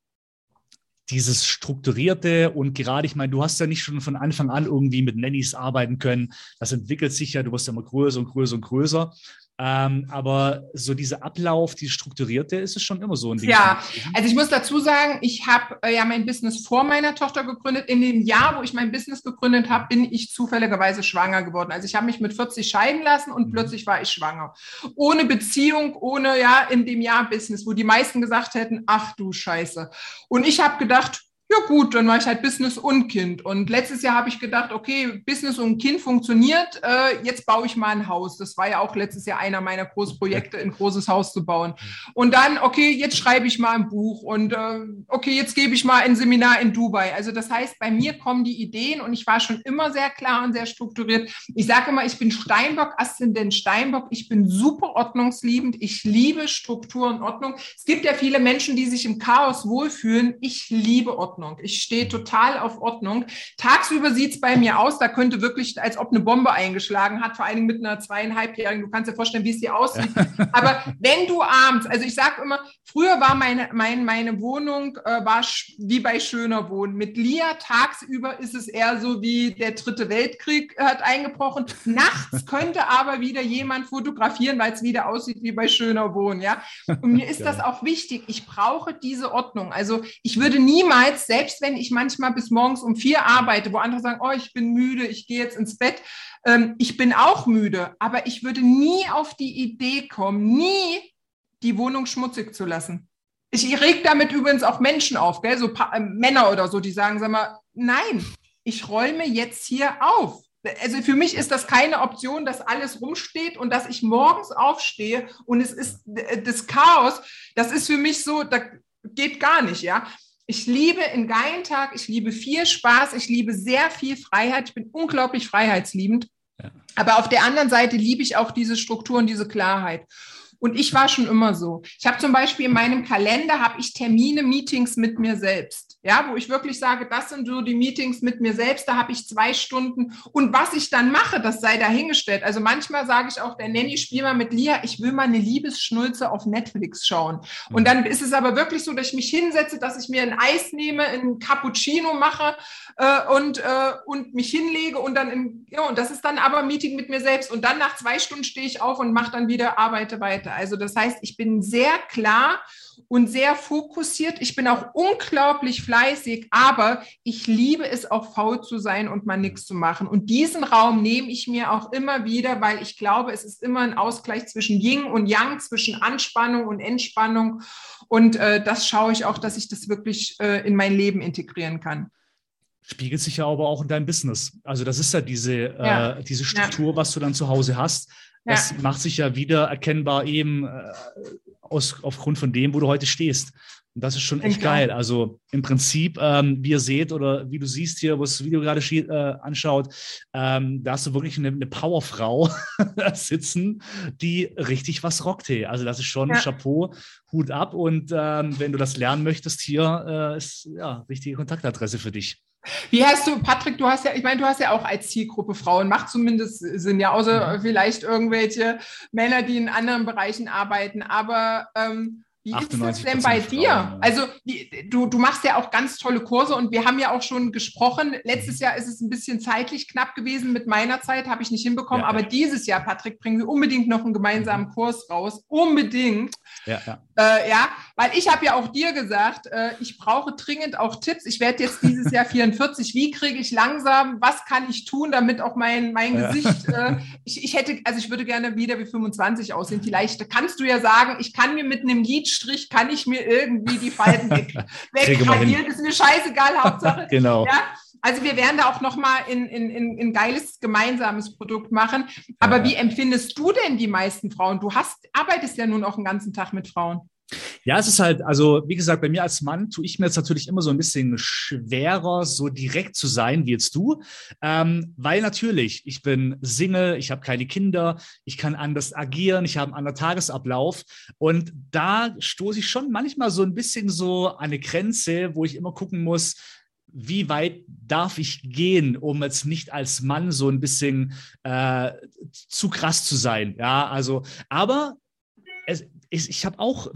dieses Strukturierte und gerade, ich meine, du hast ja nicht schon von Anfang an irgendwie mit Nannies arbeiten können. Das entwickelt sich ja, du wirst ja immer größer und größer und größer. Ähm, aber so dieser Ablauf, die strukturierte, ist es schon immer so ein Ding. Ja, also ich muss dazu sagen, ich habe äh, ja mein Business vor meiner Tochter gegründet. In dem Jahr, wo ich mein Business gegründet habe, bin ich zufälligerweise schwanger geworden. Also ich habe mich mit 40 scheiden lassen und mhm. plötzlich war ich schwanger. Ohne Beziehung, ohne ja in dem Jahr Business, wo die meisten gesagt hätten, ach du Scheiße. Und ich habe gedacht, ja gut, dann mache ich halt Business und Kind. Und letztes Jahr habe ich gedacht, okay, Business und Kind funktioniert, äh, jetzt baue ich mal ein Haus. Das war ja auch letztes Jahr einer meiner Großprojekte, ein großes Haus zu bauen. Und dann, okay, jetzt schreibe ich mal ein Buch und äh, okay, jetzt gebe ich mal ein Seminar in Dubai. Also das heißt, bei mir kommen die Ideen und ich war schon immer sehr klar und sehr strukturiert. Ich sage immer, ich bin Steinbock, Aszendent Steinbock. Ich bin super ordnungsliebend. Ich liebe Struktur und Ordnung. Es gibt ja viele Menschen, die sich im Chaos wohlfühlen. Ich liebe Ordnung. Ordnung. Ich stehe total auf Ordnung. Tagsüber sieht es bei mir aus, da könnte wirklich, als ob eine Bombe eingeschlagen hat, vor allen Dingen mit einer zweieinhalbjährigen. Du kannst dir vorstellen, wie es dir aussieht. Ja. Aber wenn du abends, also ich sage immer, früher war meine, meine, meine Wohnung äh, war wie bei schöner Wohnen. Mit Lia tagsüber ist es eher so wie der dritte Weltkrieg hat eingebrochen. Nachts könnte aber wieder jemand fotografieren, weil es wieder aussieht wie bei schöner Wohnen. Ja? Und mir ist ja. das auch wichtig. Ich brauche diese Ordnung. Also ich würde niemals selbst wenn ich manchmal bis morgens um vier arbeite, wo andere sagen, oh, ich bin müde, ich gehe jetzt ins Bett. Ähm, ich bin auch müde, aber ich würde nie auf die Idee kommen, nie die Wohnung schmutzig zu lassen. Ich, reg damit übrigens auch Menschen auf, gell? so äh, Männer oder so, die sagen, sag mal, nein, ich räume jetzt hier auf. Also für mich ist das keine Option, dass alles rumsteht und dass ich morgens aufstehe und es ist das Chaos. Das ist für mich so, da geht gar nicht, ja. Ich liebe einen geilen Tag, ich liebe viel Spaß, ich liebe sehr viel Freiheit, ich bin unglaublich freiheitsliebend. Ja. Aber auf der anderen Seite liebe ich auch diese Struktur und diese Klarheit. Und ich war schon immer so. Ich habe zum Beispiel in meinem Kalender habe ich Termine, Meetings mit mir selbst. Ja, wo ich wirklich sage, das sind so die Meetings mit mir selbst, da habe ich zwei Stunden. Und was ich dann mache, das sei dahingestellt. Also manchmal sage ich auch der Nanny, spiel mal mit Lia, ich will mal eine Liebesschnulze auf Netflix schauen. Und dann ist es aber wirklich so, dass ich mich hinsetze, dass ich mir ein Eis nehme, ein Cappuccino mache äh, und, äh, und mich hinlege und dann im, ja, und das ist dann aber ein Meeting mit mir selbst. Und dann nach zwei Stunden stehe ich auf und mache dann wieder, arbeite weiter. Also das heißt, ich bin sehr klar und sehr fokussiert. Ich bin auch unglaublich fleißig, aber ich liebe es auch faul zu sein und mal nichts zu machen. Und diesen Raum nehme ich mir auch immer wieder, weil ich glaube, es ist immer ein Ausgleich zwischen Yin und Yang, zwischen Anspannung und Entspannung. Und äh, das schaue ich auch, dass ich das wirklich äh, in mein Leben integrieren kann spiegelt sich ja aber auch in deinem Business. Also das ist ja diese, ja. Äh, diese Struktur, ja. was du dann zu Hause hast. Das ja. macht sich ja wieder erkennbar eben äh, aus, aufgrund von dem, wo du heute stehst. Und das ist schon echt geil. Also im Prinzip, ähm, wie ihr seht oder wie du siehst hier, wo das Video gerade äh, anschaut, ähm, da hast du wirklich eine, eine Powerfrau sitzen, die richtig was rockt. Hey. Also das ist schon ja. Chapeau, Hut ab. Und ähm, wenn du das lernen möchtest, hier äh, ist ja richtige Kontaktadresse für dich. Wie hast du, Patrick, du hast ja, ich meine, du hast ja auch als Zielgruppe Frauen, macht zumindest Sinn, ja, außer mhm. vielleicht irgendwelche Männer, die in anderen Bereichen arbeiten, aber ähm, wie ist das denn bei dir? Frauen, also wie, du, du machst ja auch ganz tolle Kurse und wir haben ja auch schon gesprochen. Letztes Jahr ist es ein bisschen zeitlich knapp gewesen mit meiner Zeit, habe ich nicht hinbekommen. Ja, aber ja. dieses Jahr, Patrick, bringen wir unbedingt noch einen gemeinsamen mhm. Kurs raus. Unbedingt. Ja, ja. Äh, ja weil ich habe ja auch dir gesagt, äh, ich brauche dringend auch Tipps. Ich werde jetzt dieses Jahr 44. Wie kriege ich langsam, was kann ich tun, damit auch mein, mein Gesicht, äh, ich, ich hätte, also ich würde gerne wieder wie 25 aussehen. Vielleicht kannst du ja sagen, ich kann mir mit einem Lied Strich kann ich mir irgendwie die Falten weg, wegradieren. Ist mir scheißegal, Hauptsache. genau. Ja? Also wir werden da auch nochmal ein in, in, in geiles gemeinsames Produkt machen. Aber ja. wie empfindest du denn die meisten Frauen? Du hast, arbeitest ja nun auch den ganzen Tag mit Frauen. Ja, es ist halt, also wie gesagt, bei mir als Mann tue ich mir jetzt natürlich immer so ein bisschen schwerer, so direkt zu sein wie jetzt du, ähm, weil natürlich, ich bin Single, ich habe keine Kinder, ich kann anders agieren, ich habe einen anderen Tagesablauf und da stoße ich schon manchmal so ein bisschen so an eine Grenze, wo ich immer gucken muss, wie weit darf ich gehen, um jetzt nicht als Mann so ein bisschen äh, zu krass zu sein. Ja, also, aber es, ich, ich habe auch,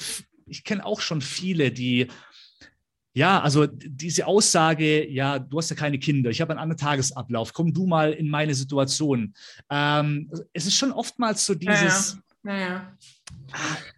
ich kenne auch schon viele, die Ja, also diese Aussage, ja, du hast ja keine Kinder, ich habe einen anderen Tagesablauf, komm du mal in meine Situation. Ähm, es ist schon oftmals so dieses. Ja, ja. ja.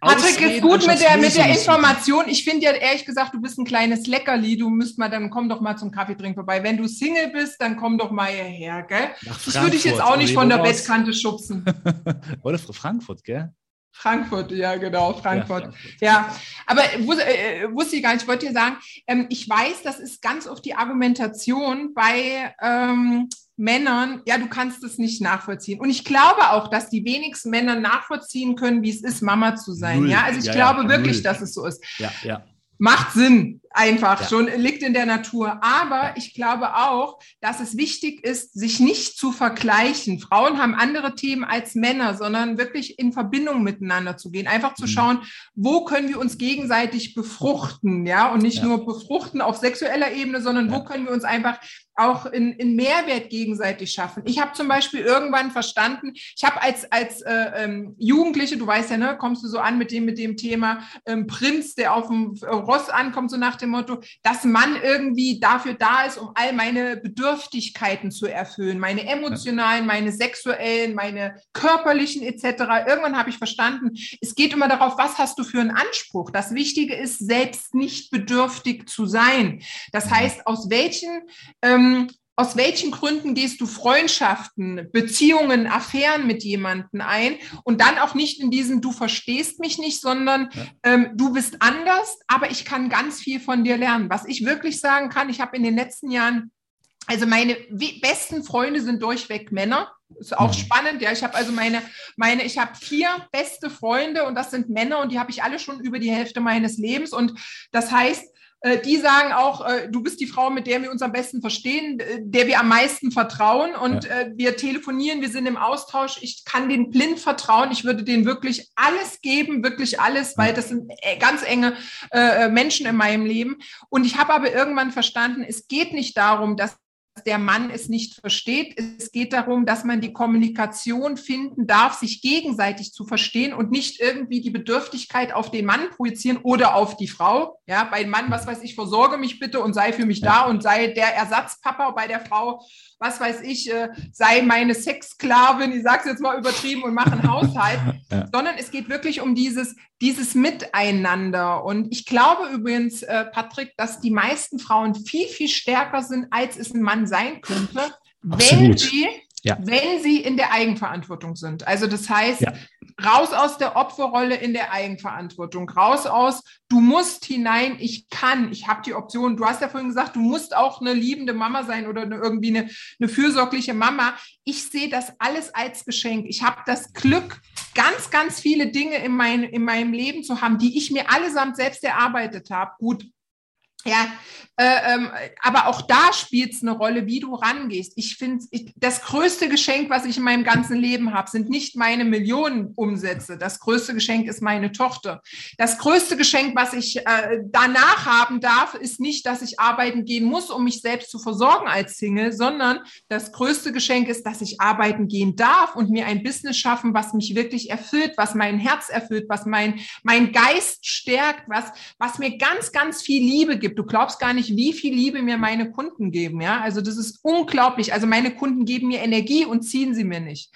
Patrick ist gut mit der, mit der Information. Ich finde ja ehrlich gesagt, du bist ein kleines Leckerli. Du müsst mal, dann komm doch mal zum Kaffee trinken vorbei. Wenn du Single bist, dann komm doch mal hierher, gell? Das würde ich jetzt auch nicht von der Bettkante schubsen. Oder Frankfurt, gell? Frankfurt, ja, genau, Frankfurt. Ja, Frankfurt. ja. aber äh, wusste ich gar nicht. Ich wollte dir sagen, ähm, ich weiß, das ist ganz oft die Argumentation bei ähm, Männern, ja, du kannst es nicht nachvollziehen. Und ich glaube auch, dass die wenigsten Männer nachvollziehen können, wie es ist, Mama zu sein. Null. Ja, also ich ja, glaube ja, wirklich, null. dass es so ist. Ja, ja. Macht Sinn, einfach ja. schon, liegt in der Natur. Aber ich glaube auch, dass es wichtig ist, sich nicht zu vergleichen. Frauen haben andere Themen als Männer, sondern wirklich in Verbindung miteinander zu gehen. Einfach zu mhm. schauen, wo können wir uns gegenseitig befruchten, ja, und nicht ja. nur befruchten auf sexueller Ebene, sondern wo können wir uns einfach auch in, in Mehrwert gegenseitig schaffen. Ich habe zum Beispiel irgendwann verstanden, ich habe als, als äh, ähm, Jugendliche, du weißt ja, ne, kommst du so an mit dem, mit dem Thema ähm, Prinz, der auf dem Ross ankommt, so nach dem Motto, dass man irgendwie dafür da ist, um all meine Bedürftigkeiten zu erfüllen, meine emotionalen, meine sexuellen, meine körperlichen etc. Irgendwann habe ich verstanden, es geht immer darauf, was hast du für einen Anspruch. Das Wichtige ist, selbst nicht bedürftig zu sein. Das mhm. heißt, aus welchen ähm, ähm, aus welchen Gründen gehst du Freundschaften, Beziehungen, Affären mit jemandem ein und dann auch nicht in diesem Du verstehst mich nicht, sondern ja. ähm, du bist anders, aber ich kann ganz viel von dir lernen. Was ich wirklich sagen kann, ich habe in den letzten Jahren, also meine besten Freunde sind durchweg Männer. Ist auch mhm. spannend, ja. Ich habe also meine, meine, ich habe vier beste Freunde und das sind Männer und die habe ich alle schon über die Hälfte meines Lebens. Und das heißt, die sagen auch, äh, du bist die Frau, mit der wir uns am besten verstehen, der wir am meisten vertrauen und ja. Äh, wir telefonieren, wir sind im Austausch. Ich kann den blind vertrauen. Ich würde denen wirklich alles geben, wirklich alles, weil das sind ganz enge Menschen in meinem Leben. Und ich habe aber irgendwann verstanden, es geht nicht darum, dass der Mann es nicht versteht. Es geht darum, dass man die Kommunikation finden darf, sich gegenseitig zu verstehen und nicht irgendwie die Bedürftigkeit auf den Mann projizieren oder auf die Frau. Ja, bei dem Mann, was weiß ich, versorge mich bitte und sei für mich da und sei der Ersatzpapa. Bei der Frau, was weiß ich, äh, sei meine Sexsklavin, ich sage es jetzt mal übertrieben und mache einen Haushalt. Ja. Sondern es geht wirklich um dieses, dieses Miteinander. Und ich glaube übrigens, äh, Patrick, dass die meisten Frauen viel, viel stärker sind, als es ein Mann sein könnte, Absolut. wenn sie ja. wenn sie in der Eigenverantwortung sind. Also das heißt, ja. raus aus der Opferrolle in der Eigenverantwortung, raus aus, du musst hinein, ich kann, ich habe die Option. Du hast ja vorhin gesagt, du musst auch eine liebende Mama sein oder eine, irgendwie eine, eine fürsorgliche Mama. Ich sehe das alles als Geschenk. Ich habe das Glück, ganz, ganz viele Dinge in, mein, in meinem Leben zu haben, die ich mir allesamt selbst erarbeitet habe. Gut, ja, äh, ähm, aber auch da spielt es eine Rolle, wie du rangehst. Ich finde, das größte Geschenk, was ich in meinem ganzen Leben habe, sind nicht meine Millionen Umsätze. Das größte Geschenk ist meine Tochter. Das größte Geschenk, was ich äh, danach haben darf, ist nicht, dass ich arbeiten gehen muss, um mich selbst zu versorgen als Single, sondern das größte Geschenk ist, dass ich arbeiten gehen darf und mir ein Business schaffen, was mich wirklich erfüllt, was mein Herz erfüllt, was mein, mein Geist stärkt, was, was mir ganz, ganz viel Liebe gibt. Du glaubst gar nicht, wie viel Liebe mir meine Kunden geben. Ja, also das ist unglaublich. Also meine Kunden geben mir Energie und ziehen sie mir nicht.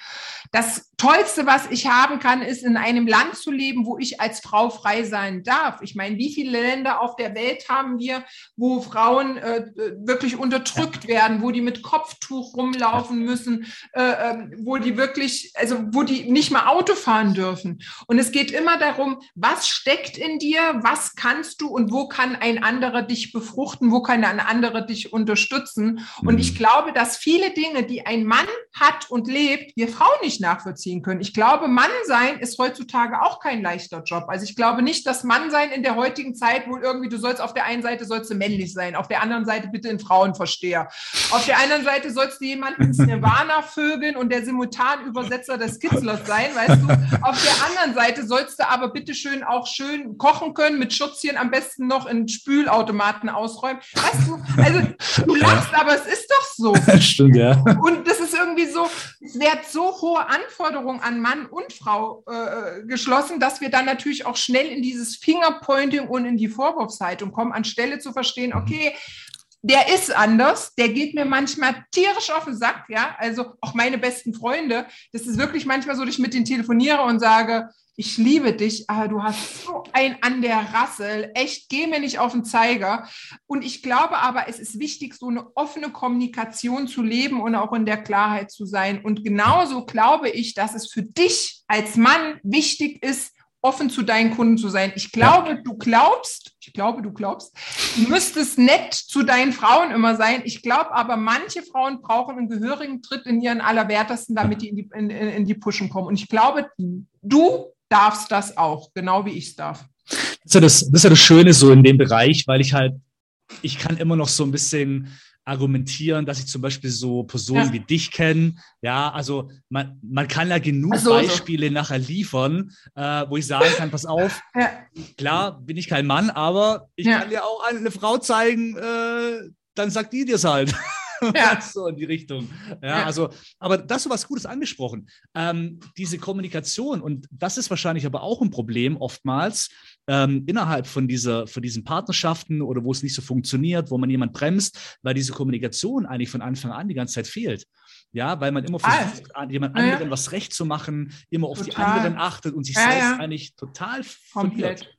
Das Tollste, was ich haben kann, ist in einem Land zu leben, wo ich als Frau frei sein darf. Ich meine, wie viele Länder auf der Welt haben wir, wo Frauen äh, wirklich unterdrückt werden, wo die mit Kopftuch rumlaufen müssen, äh, äh, wo die wirklich, also wo die nicht mal Auto fahren dürfen. Und es geht immer darum, was steckt in dir, was kannst du und wo kann ein anderer dich befruchten, wo kann ein anderer dich unterstützen. Und ich mhm. glaube, dass viele Dinge, die ein Mann hat und lebt, wir Frauen nicht nachvollziehen können. Ich glaube, Mannsein ist heutzutage auch kein leichter Job. Also ich glaube nicht, dass Mannsein in der heutigen Zeit wohl irgendwie, du sollst auf der einen Seite sollst du männlich sein, auf der anderen Seite bitte in Frauenversteher. Auf der anderen Seite sollst du jemanden ins Nirvana vögeln und der Simultanübersetzer des Kitzlers sein, weißt du. Auf der anderen Seite sollst du aber bitte schön auch schön kochen können mit Schutzchen, am besten noch in Spülautomaten Gemüseautomaten ausräumen. Weißt du, also du lachst, aber es ist doch so. Stimmt, ja. Und das ist irgendwie so, es wird so hohe Anforderungen an Mann und Frau äh, geschlossen, dass wir dann natürlich auch schnell in dieses Fingerpointing und in die Vorwurfshaltung kommen, anstelle zu verstehen, okay, der ist anders, der geht mir manchmal tierisch auf den Sack, ja. Also auch meine besten Freunde, das ist wirklich manchmal so, dass ich mit denen telefoniere und sage, ich liebe dich, aber du hast so ein an der Rassel. Echt, geh mir nicht auf den Zeiger. Und ich glaube aber, es ist wichtig, so eine offene Kommunikation zu leben und auch in der Klarheit zu sein. Und genauso glaube ich, dass es für dich als Mann wichtig ist, offen zu deinen Kunden zu sein. Ich glaube, ja. du glaubst, ich glaube, du glaubst, du müsstest nett zu deinen Frauen immer sein. Ich glaube aber, manche Frauen brauchen einen gehörigen Tritt in ihren Allerwertesten, damit die in die, in, in die Pushen kommen. Und ich glaube, du darfst das auch, genau wie ich es darf. Das ist, ja das, das ist ja das Schöne so in dem Bereich, weil ich halt, ich kann immer noch so ein bisschen argumentieren, dass ich zum Beispiel so Personen ja. wie dich kenne. Ja, also man, man kann ja genug so, Beispiele so. nachher liefern, äh, wo ich sagen kann, pass auf, ja. klar bin ich kein Mann, aber ich ja. kann dir auch eine Frau zeigen, äh, dann sagt die dir es halt. Ja. so in die Richtung. Ja, also, aber das ist was Gutes angesprochen. Ähm, diese Kommunikation, und das ist wahrscheinlich aber auch ein Problem oftmals ähm, innerhalb von, dieser, von diesen Partnerschaften oder wo es nicht so funktioniert, wo man jemand bremst, weil diese Kommunikation eigentlich von Anfang an die ganze Zeit fehlt. Ja, weil man immer versucht, ah. jemand anderen ja. was recht zu machen, immer auf total. die anderen achtet und sich selbst eigentlich total. Verliert.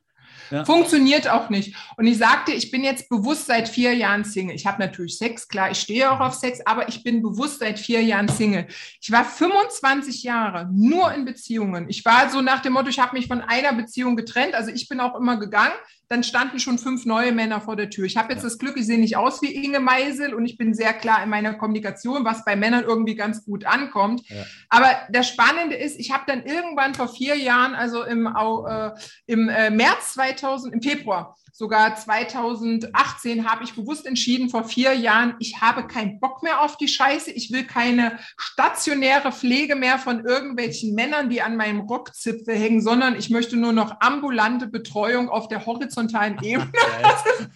Ja. Funktioniert auch nicht. Und ich sagte, ich bin jetzt bewusst seit vier Jahren Single. Ich habe natürlich Sex, klar, ich stehe auch auf Sex, aber ich bin bewusst seit vier Jahren Single. Ich war 25 Jahre nur in Beziehungen. Ich war so nach dem Motto, ich habe mich von einer Beziehung getrennt. Also ich bin auch immer gegangen dann standen schon fünf neue Männer vor der Tür. Ich habe jetzt das Glück, ich sehe nicht aus wie Inge Meisel und ich bin sehr klar in meiner Kommunikation, was bei Männern irgendwie ganz gut ankommt. Ja. Aber das Spannende ist, ich habe dann irgendwann vor vier Jahren, also im, äh, im äh, März 2000, im Februar, sogar 2018 habe ich bewusst entschieden, vor vier Jahren, ich habe keinen Bock mehr auf die Scheiße. Ich will keine stationäre Pflege mehr von irgendwelchen Männern, die an meinem Rockzipfel hängen, sondern ich möchte nur noch ambulante Betreuung auf der horizontalen Ebene.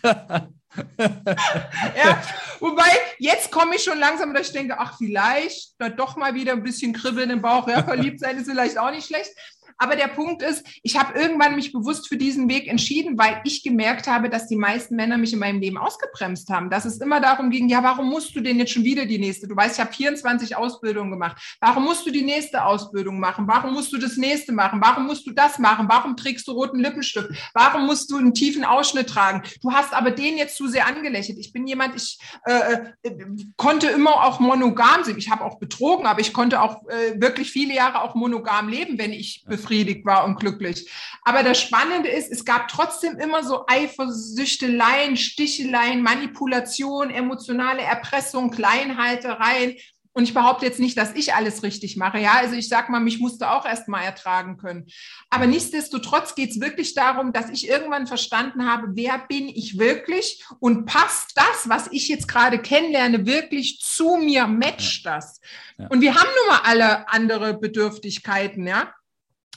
ja, wobei, jetzt komme ich schon langsam, dass ich denke, ach, vielleicht doch mal wieder ein bisschen kribbeln im Bauch. Ja, verliebt sein ist vielleicht auch nicht schlecht. Aber der Punkt ist, ich habe irgendwann mich bewusst für diesen Weg entschieden, weil ich gemerkt habe, dass die meisten Männer mich in meinem Leben ausgebremst haben. Dass es immer darum ging, ja, warum musst du denn jetzt schon wieder die nächste? Du weißt, ich habe 24 Ausbildungen gemacht. Warum musst du die nächste Ausbildung machen? Warum musst du das nächste machen? Warum musst du das machen? Warum trägst du roten Lippenstift? Warum musst du einen tiefen Ausschnitt tragen? Du hast aber den jetzt zu sehr angelächelt. Ich bin jemand, ich äh, äh, konnte immer auch monogam sein. Ich habe auch betrogen, aber ich konnte auch äh, wirklich viele Jahre auch monogam leben, wenn ich befriedigt befriedigt war und glücklich. Aber das Spannende ist, es gab trotzdem immer so Eifersüchteleien, Sticheleien, Manipulation, emotionale Erpressung, Kleinhaltereien. Und ich behaupte jetzt nicht, dass ich alles richtig mache. Ja, also ich sag mal, mich musste auch erst mal ertragen können. Aber nichtsdestotrotz geht es wirklich darum, dass ich irgendwann verstanden habe, wer bin ich wirklich und passt das, was ich jetzt gerade kennenlerne, wirklich zu mir, matcht das. Ja. Und wir haben nun mal alle andere Bedürftigkeiten, ja.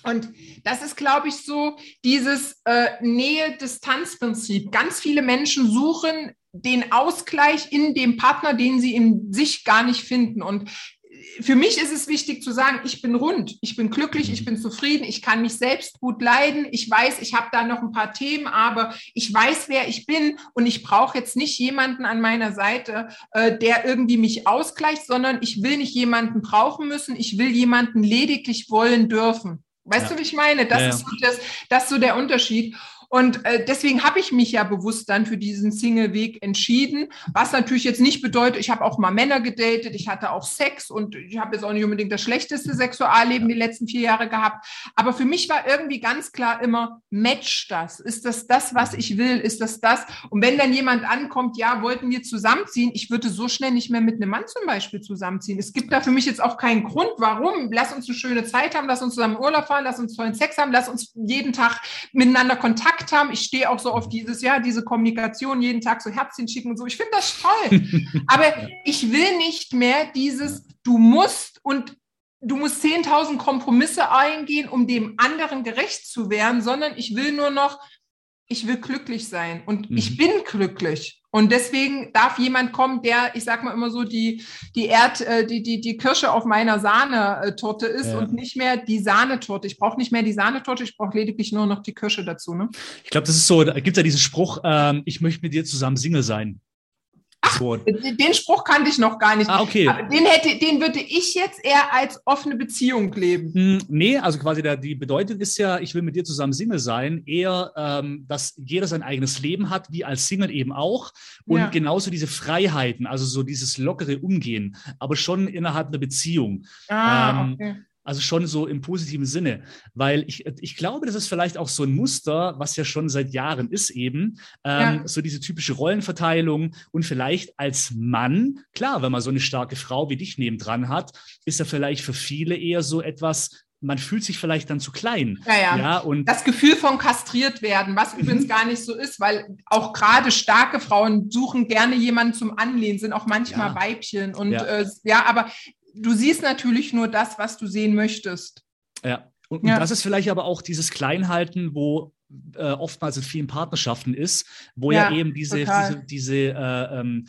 Und das ist, glaube ich, so dieses äh, Nähe-Distanz-Prinzip. Ganz viele Menschen suchen den Ausgleich in dem Partner, den sie in sich gar nicht finden. Und für mich ist es wichtig zu sagen, ich bin rund, ich bin glücklich, ich bin zufrieden, ich kann mich selbst gut leiden. Ich weiß, ich habe da noch ein paar Themen, aber ich weiß, wer ich bin und ich brauche jetzt nicht jemanden an meiner Seite, äh, der irgendwie mich ausgleicht, sondern ich will nicht jemanden brauchen müssen, ich will jemanden lediglich wollen dürfen. Weißt ja. du, wie ich meine? Das, ja, ist so das, das ist so der Unterschied. Und äh, deswegen habe ich mich ja bewusst dann für diesen Single-Weg entschieden, was natürlich jetzt nicht bedeutet, ich habe auch mal Männer gedatet, ich hatte auch Sex und ich habe jetzt auch nicht unbedingt das schlechteste Sexualleben die letzten vier Jahre gehabt. Aber für mich war irgendwie ganz klar immer, match das. Ist das das, was ich will? Ist das das? Und wenn dann jemand ankommt, ja, wollten wir zusammenziehen, ich würde so schnell nicht mehr mit einem Mann zum Beispiel zusammenziehen. Es gibt da für mich jetzt auch keinen Grund, warum. Lass uns eine schöne Zeit haben, lass uns zusammen Urlaub fahren, lass uns tollen Sex haben, lass uns jeden Tag miteinander Kontakt Kontakt haben. Ich stehe auch so auf dieses, ja, diese Kommunikation, jeden Tag so Herzchen schicken und so. Ich finde das toll. Aber ich will nicht mehr dieses, du musst und du musst 10.000 Kompromisse eingehen, um dem anderen gerecht zu werden, sondern ich will nur noch ich will glücklich sein und mhm. ich bin glücklich. Und deswegen darf jemand kommen, der, ich sag mal immer so, die, die Erd, äh, die, die, die Kirsche auf meiner Sahnetorte ist ja. und nicht mehr die Sahnetorte. Ich brauche nicht mehr die Sahnetorte, ich brauche lediglich nur noch die Kirsche dazu. Ne? Ich glaube, das ist so, da gibt es ja diesen Spruch, ähm, ich möchte mit dir zusammen Single sein. Ach, den Spruch kannte ich noch gar nicht. Ah, okay. Den, hätte, den würde ich jetzt eher als offene Beziehung leben. Hm, nee, also quasi der, die Bedeutung ist ja, ich will mit dir zusammen Single sein, eher, ähm, dass jeder sein eigenes Leben hat, wie als Single eben auch. Und ja. genauso diese Freiheiten, also so dieses lockere Umgehen, aber schon innerhalb einer Beziehung. Ah, ähm, okay. Also schon so im positiven Sinne, weil ich, ich glaube, das ist vielleicht auch so ein Muster, was ja schon seit Jahren ist eben, ähm, ja. so diese typische Rollenverteilung und vielleicht als Mann, klar, wenn man so eine starke Frau wie dich nebendran hat, ist er vielleicht für viele eher so etwas, man fühlt sich vielleicht dann zu klein. Ja, ja. ja und das Gefühl von kastriert werden, was mhm. übrigens gar nicht so ist, weil auch gerade starke Frauen suchen gerne jemanden zum Anlehnen, sind auch manchmal ja. Weibchen. Und ja. Äh, ja, aber du siehst natürlich nur das, was du sehen möchtest. Ja, und, ja. und das ist vielleicht aber auch dieses Kleinhalten, wo äh, oftmals in vielen Partnerschaften ist, wo ja, ja eben diese, diese, diese äh, ähm,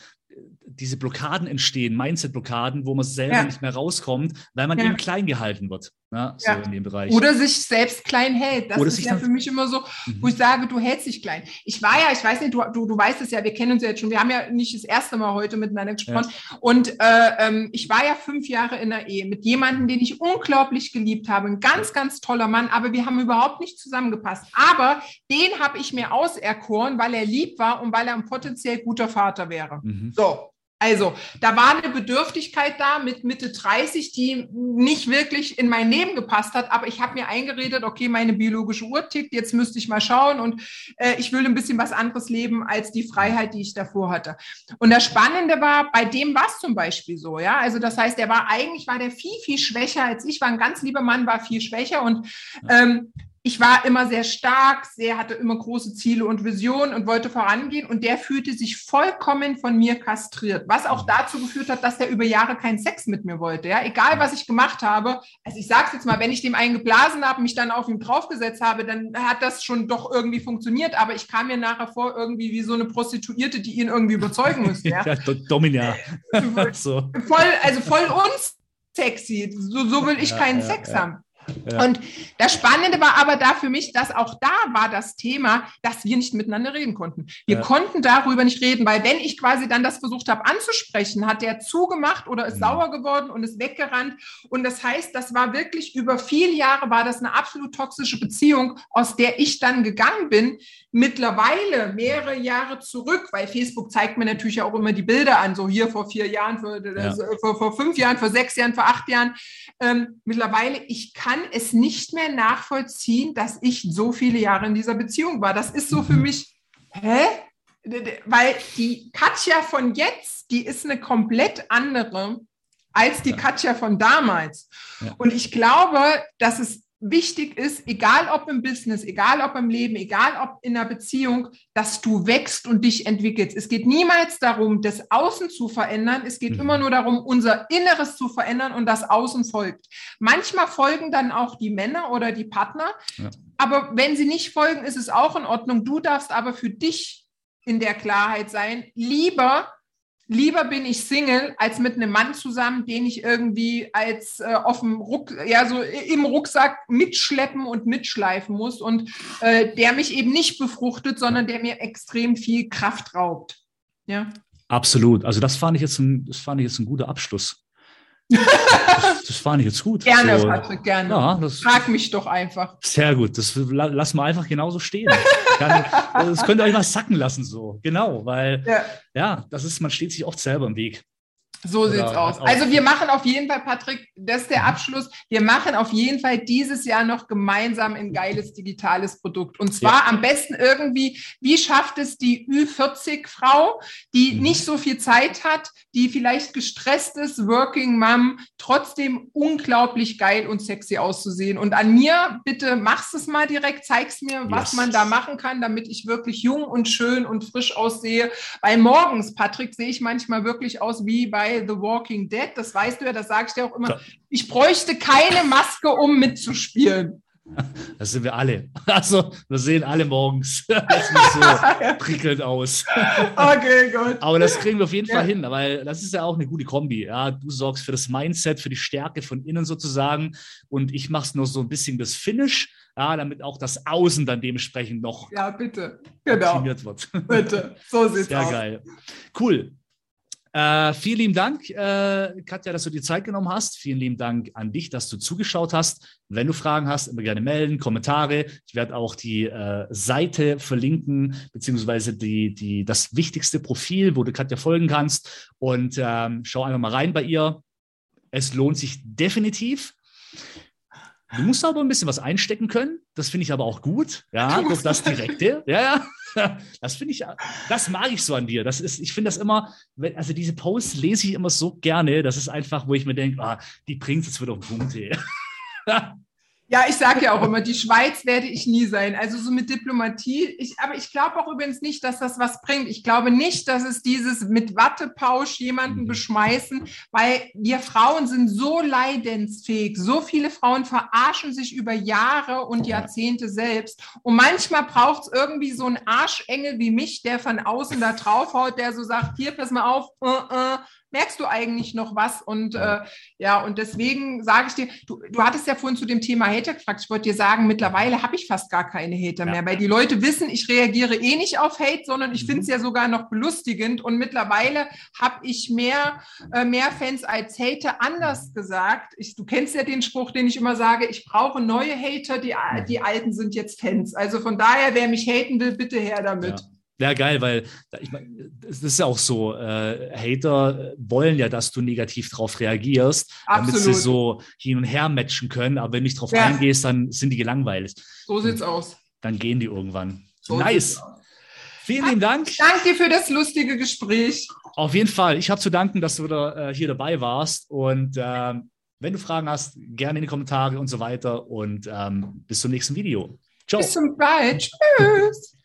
diese Blockaden entstehen, Mindset-Blockaden, wo man selber ja. nicht mehr rauskommt, weil man ja. eben klein gehalten wird. Ne? So ja. in dem Bereich. Oder sich selbst klein hält. Das Oder ist ja für mich immer so, mhm. wo ich sage, du hältst dich klein. Ich war ja, ich weiß nicht, du, du, du weißt es ja, wir kennen uns ja jetzt schon, wir haben ja nicht das erste Mal heute miteinander gesprochen. Und äh, ähm, ich war ja fünf Jahre in der Ehe mit jemandem, den ich unglaublich geliebt habe. Ein ganz, ganz toller Mann, aber wir haben überhaupt nicht zusammengepasst. Aber den habe ich mir auserkoren, weil er lieb war und weil er ein potenziell guter Vater wäre. Mhm. So. Also, da war eine Bedürftigkeit da mit Mitte 30, die nicht wirklich in mein Leben gepasst hat, aber ich habe mir eingeredet, okay, meine biologische Uhr tickt, jetzt müsste ich mal schauen. Und äh, ich will ein bisschen was anderes leben als die Freiheit, die ich davor hatte. Und das Spannende war, bei dem war es zum Beispiel so, ja, also das heißt, er war eigentlich, war der viel, viel schwächer als ich, war ein ganz lieber Mann, war viel schwächer. Und ähm, ich war immer sehr stark, sehr, hatte immer große Ziele und Visionen und wollte vorangehen. Und der fühlte sich vollkommen von mir kastriert, was auch mhm. dazu geführt hat, dass der über Jahre keinen Sex mit mir wollte. Ja, egal was ich gemacht habe. Also ich sage es jetzt mal, wenn ich dem einen geblasen habe, mich dann auf ihn draufgesetzt habe, dann hat das schon doch irgendwie funktioniert. Aber ich kam mir nachher vor irgendwie wie so eine Prostituierte, die ihn irgendwie überzeugen müsste. Ja, ja Domina. so. Voll, also voll unsexy. So, so will ich ja, keinen ja, Sex haben. Und das Spannende war aber da für mich, dass auch da war das Thema, dass wir nicht miteinander reden konnten. Wir ja. konnten darüber nicht reden, weil wenn ich quasi dann das versucht habe anzusprechen, hat der zugemacht oder ist mhm. sauer geworden und ist weggerannt. Und das heißt, das war wirklich über viele Jahre war das eine absolut toxische Beziehung, aus der ich dann gegangen bin. Mittlerweile mehrere Jahre zurück, weil Facebook zeigt mir natürlich auch immer die Bilder an, so hier vor vier Jahren, vor, ja. vor, vor fünf Jahren, vor sechs Jahren, vor acht Jahren. Ähm, mittlerweile, ich kann kann es nicht mehr nachvollziehen, dass ich so viele Jahre in dieser Beziehung war. Das ist so für mhm. mich, hä? Weil die Katja von jetzt, die ist eine komplett andere als die Katja von damals. Ja. Und ich glaube, dass es wichtig ist, egal ob im Business, egal ob im Leben, egal ob in einer Beziehung, dass du wächst und dich entwickelst. Es geht niemals darum, das Außen zu verändern. Es geht mhm. immer nur darum, unser Inneres zu verändern und das Außen folgt. Manchmal folgen dann auch die Männer oder die Partner. Ja. Aber wenn sie nicht folgen, ist es auch in Ordnung. Du darfst aber für dich in der Klarheit sein. Lieber lieber bin ich Single als mit einem Mann zusammen, den ich irgendwie als äh, auf Ruck, ja so im Rucksack mitschleppen und mitschleifen muss und äh, der mich eben nicht befruchtet, sondern der mir extrem viel Kraft raubt. Ja. Absolut. Also das fand ich jetzt ein, das fand ich jetzt ein guter Abschluss. Das, das fand ich jetzt gut. Gerne, so, Patrick, gerne. Ja, das, Frag mich doch einfach. Sehr gut. Das lassen wir einfach genauso stehen. das könnt ihr euch mal sacken lassen, so. Genau, weil ja. ja, das ist, man steht sich oft selber im Weg. So sieht's aus. Also wir machen auf jeden Fall, Patrick, das ist der mhm. Abschluss. Wir machen auf jeden Fall dieses Jahr noch gemeinsam ein geiles digitales Produkt. Und zwar ja. am besten irgendwie, wie schafft es die Ü40-Frau, die mhm. nicht so viel Zeit hat, die vielleicht gestresst ist, Working Mom, trotzdem unglaublich geil und sexy auszusehen. Und an mir, bitte machst es mal direkt, zeig's mir, was yes. man da machen kann, damit ich wirklich jung und schön und frisch aussehe. Weil morgens, Patrick, sehe ich manchmal wirklich aus wie bei bei The Walking Dead, das weißt du ja, das sage ich dir auch immer. Ich bräuchte keine Maske, um mitzuspielen. Das sind wir alle. Also, wir sehen alle morgens jetzt nicht so prickelnd aus. Okay, gut. Aber das kriegen wir auf jeden ja. Fall hin, weil das ist ja auch eine gute Kombi. Ja, du sorgst für das Mindset, für die Stärke von innen sozusagen und ich mache es nur so ein bisschen das Finish, ja, damit auch das Außen dann dementsprechend noch ja, bitte. Genau. optimiert wird. Bitte. So sieht's Sehr aus. Sehr geil. Cool. Äh, vielen lieben Dank, äh, Katja, dass du dir Zeit genommen hast. Vielen lieben Dank an dich, dass du zugeschaut hast. Wenn du Fragen hast, immer gerne melden, Kommentare. Ich werde auch die äh, Seite verlinken, beziehungsweise die, die, das wichtigste Profil, wo du Katja folgen kannst. Und ähm, schau einfach mal rein bei ihr. Es lohnt sich definitiv. Du musst aber ein bisschen was einstecken können. Das finde ich aber auch gut. Ja, durch das Direkte. Ja, ja. Das finde ich, das mag ich so an dir. Das ist, ich finde das immer, also diese Posts lese ich immer so gerne. Das ist einfach, wo ich mir denke, ah, die bringt es jetzt wieder auf den Punkt. Ja, ich sage ja auch immer, die Schweiz werde ich nie sein. Also so mit Diplomatie. Ich, aber ich glaube auch übrigens nicht, dass das was bringt. Ich glaube nicht, dass es dieses mit Wattepausch jemanden mhm. beschmeißen, weil wir Frauen sind so leidensfähig. So viele Frauen verarschen sich über Jahre und Jahrzehnte selbst. Und manchmal braucht es irgendwie so einen Arschengel wie mich, der von außen da draufhaut, der so sagt, hier, pass mal auf, uh, uh, merkst du eigentlich noch was? Und ja, äh, ja und deswegen sage ich dir, du, du hattest ja vorhin zu dem Thema Hater gefragt. Ich wollte dir sagen, mittlerweile habe ich fast gar keine Hater ja. mehr, weil die Leute wissen, ich reagiere eh nicht auf Hate, sondern ich mhm. finde es ja sogar noch belustigend. Und mittlerweile habe ich mehr, äh, mehr Fans als Hater. Anders gesagt, ich, du kennst ja den Spruch, den ich immer sage, ich brauche neue Hater, die, die alten sind jetzt Fans. Also von daher, wer mich haten will, bitte her damit. Ja. Ja, geil, weil ich meine, es ist ja auch so, äh, Hater wollen ja, dass du negativ darauf reagierst, Absolut. damit sie so hin und her matchen können. Aber wenn du nicht drauf ja. eingehst, dann sind die gelangweilt. So sieht's und aus. Dann gehen die irgendwann. So nice. Vielen lieben Dank. Danke für das lustige Gespräch. Auf jeden Fall. Ich habe zu danken, dass du wieder äh, hier dabei warst. Und äh, wenn du Fragen hast, gerne in die Kommentare und so weiter. Und ähm, bis zum nächsten Video. Ciao. Bis zum bald. Tschüss.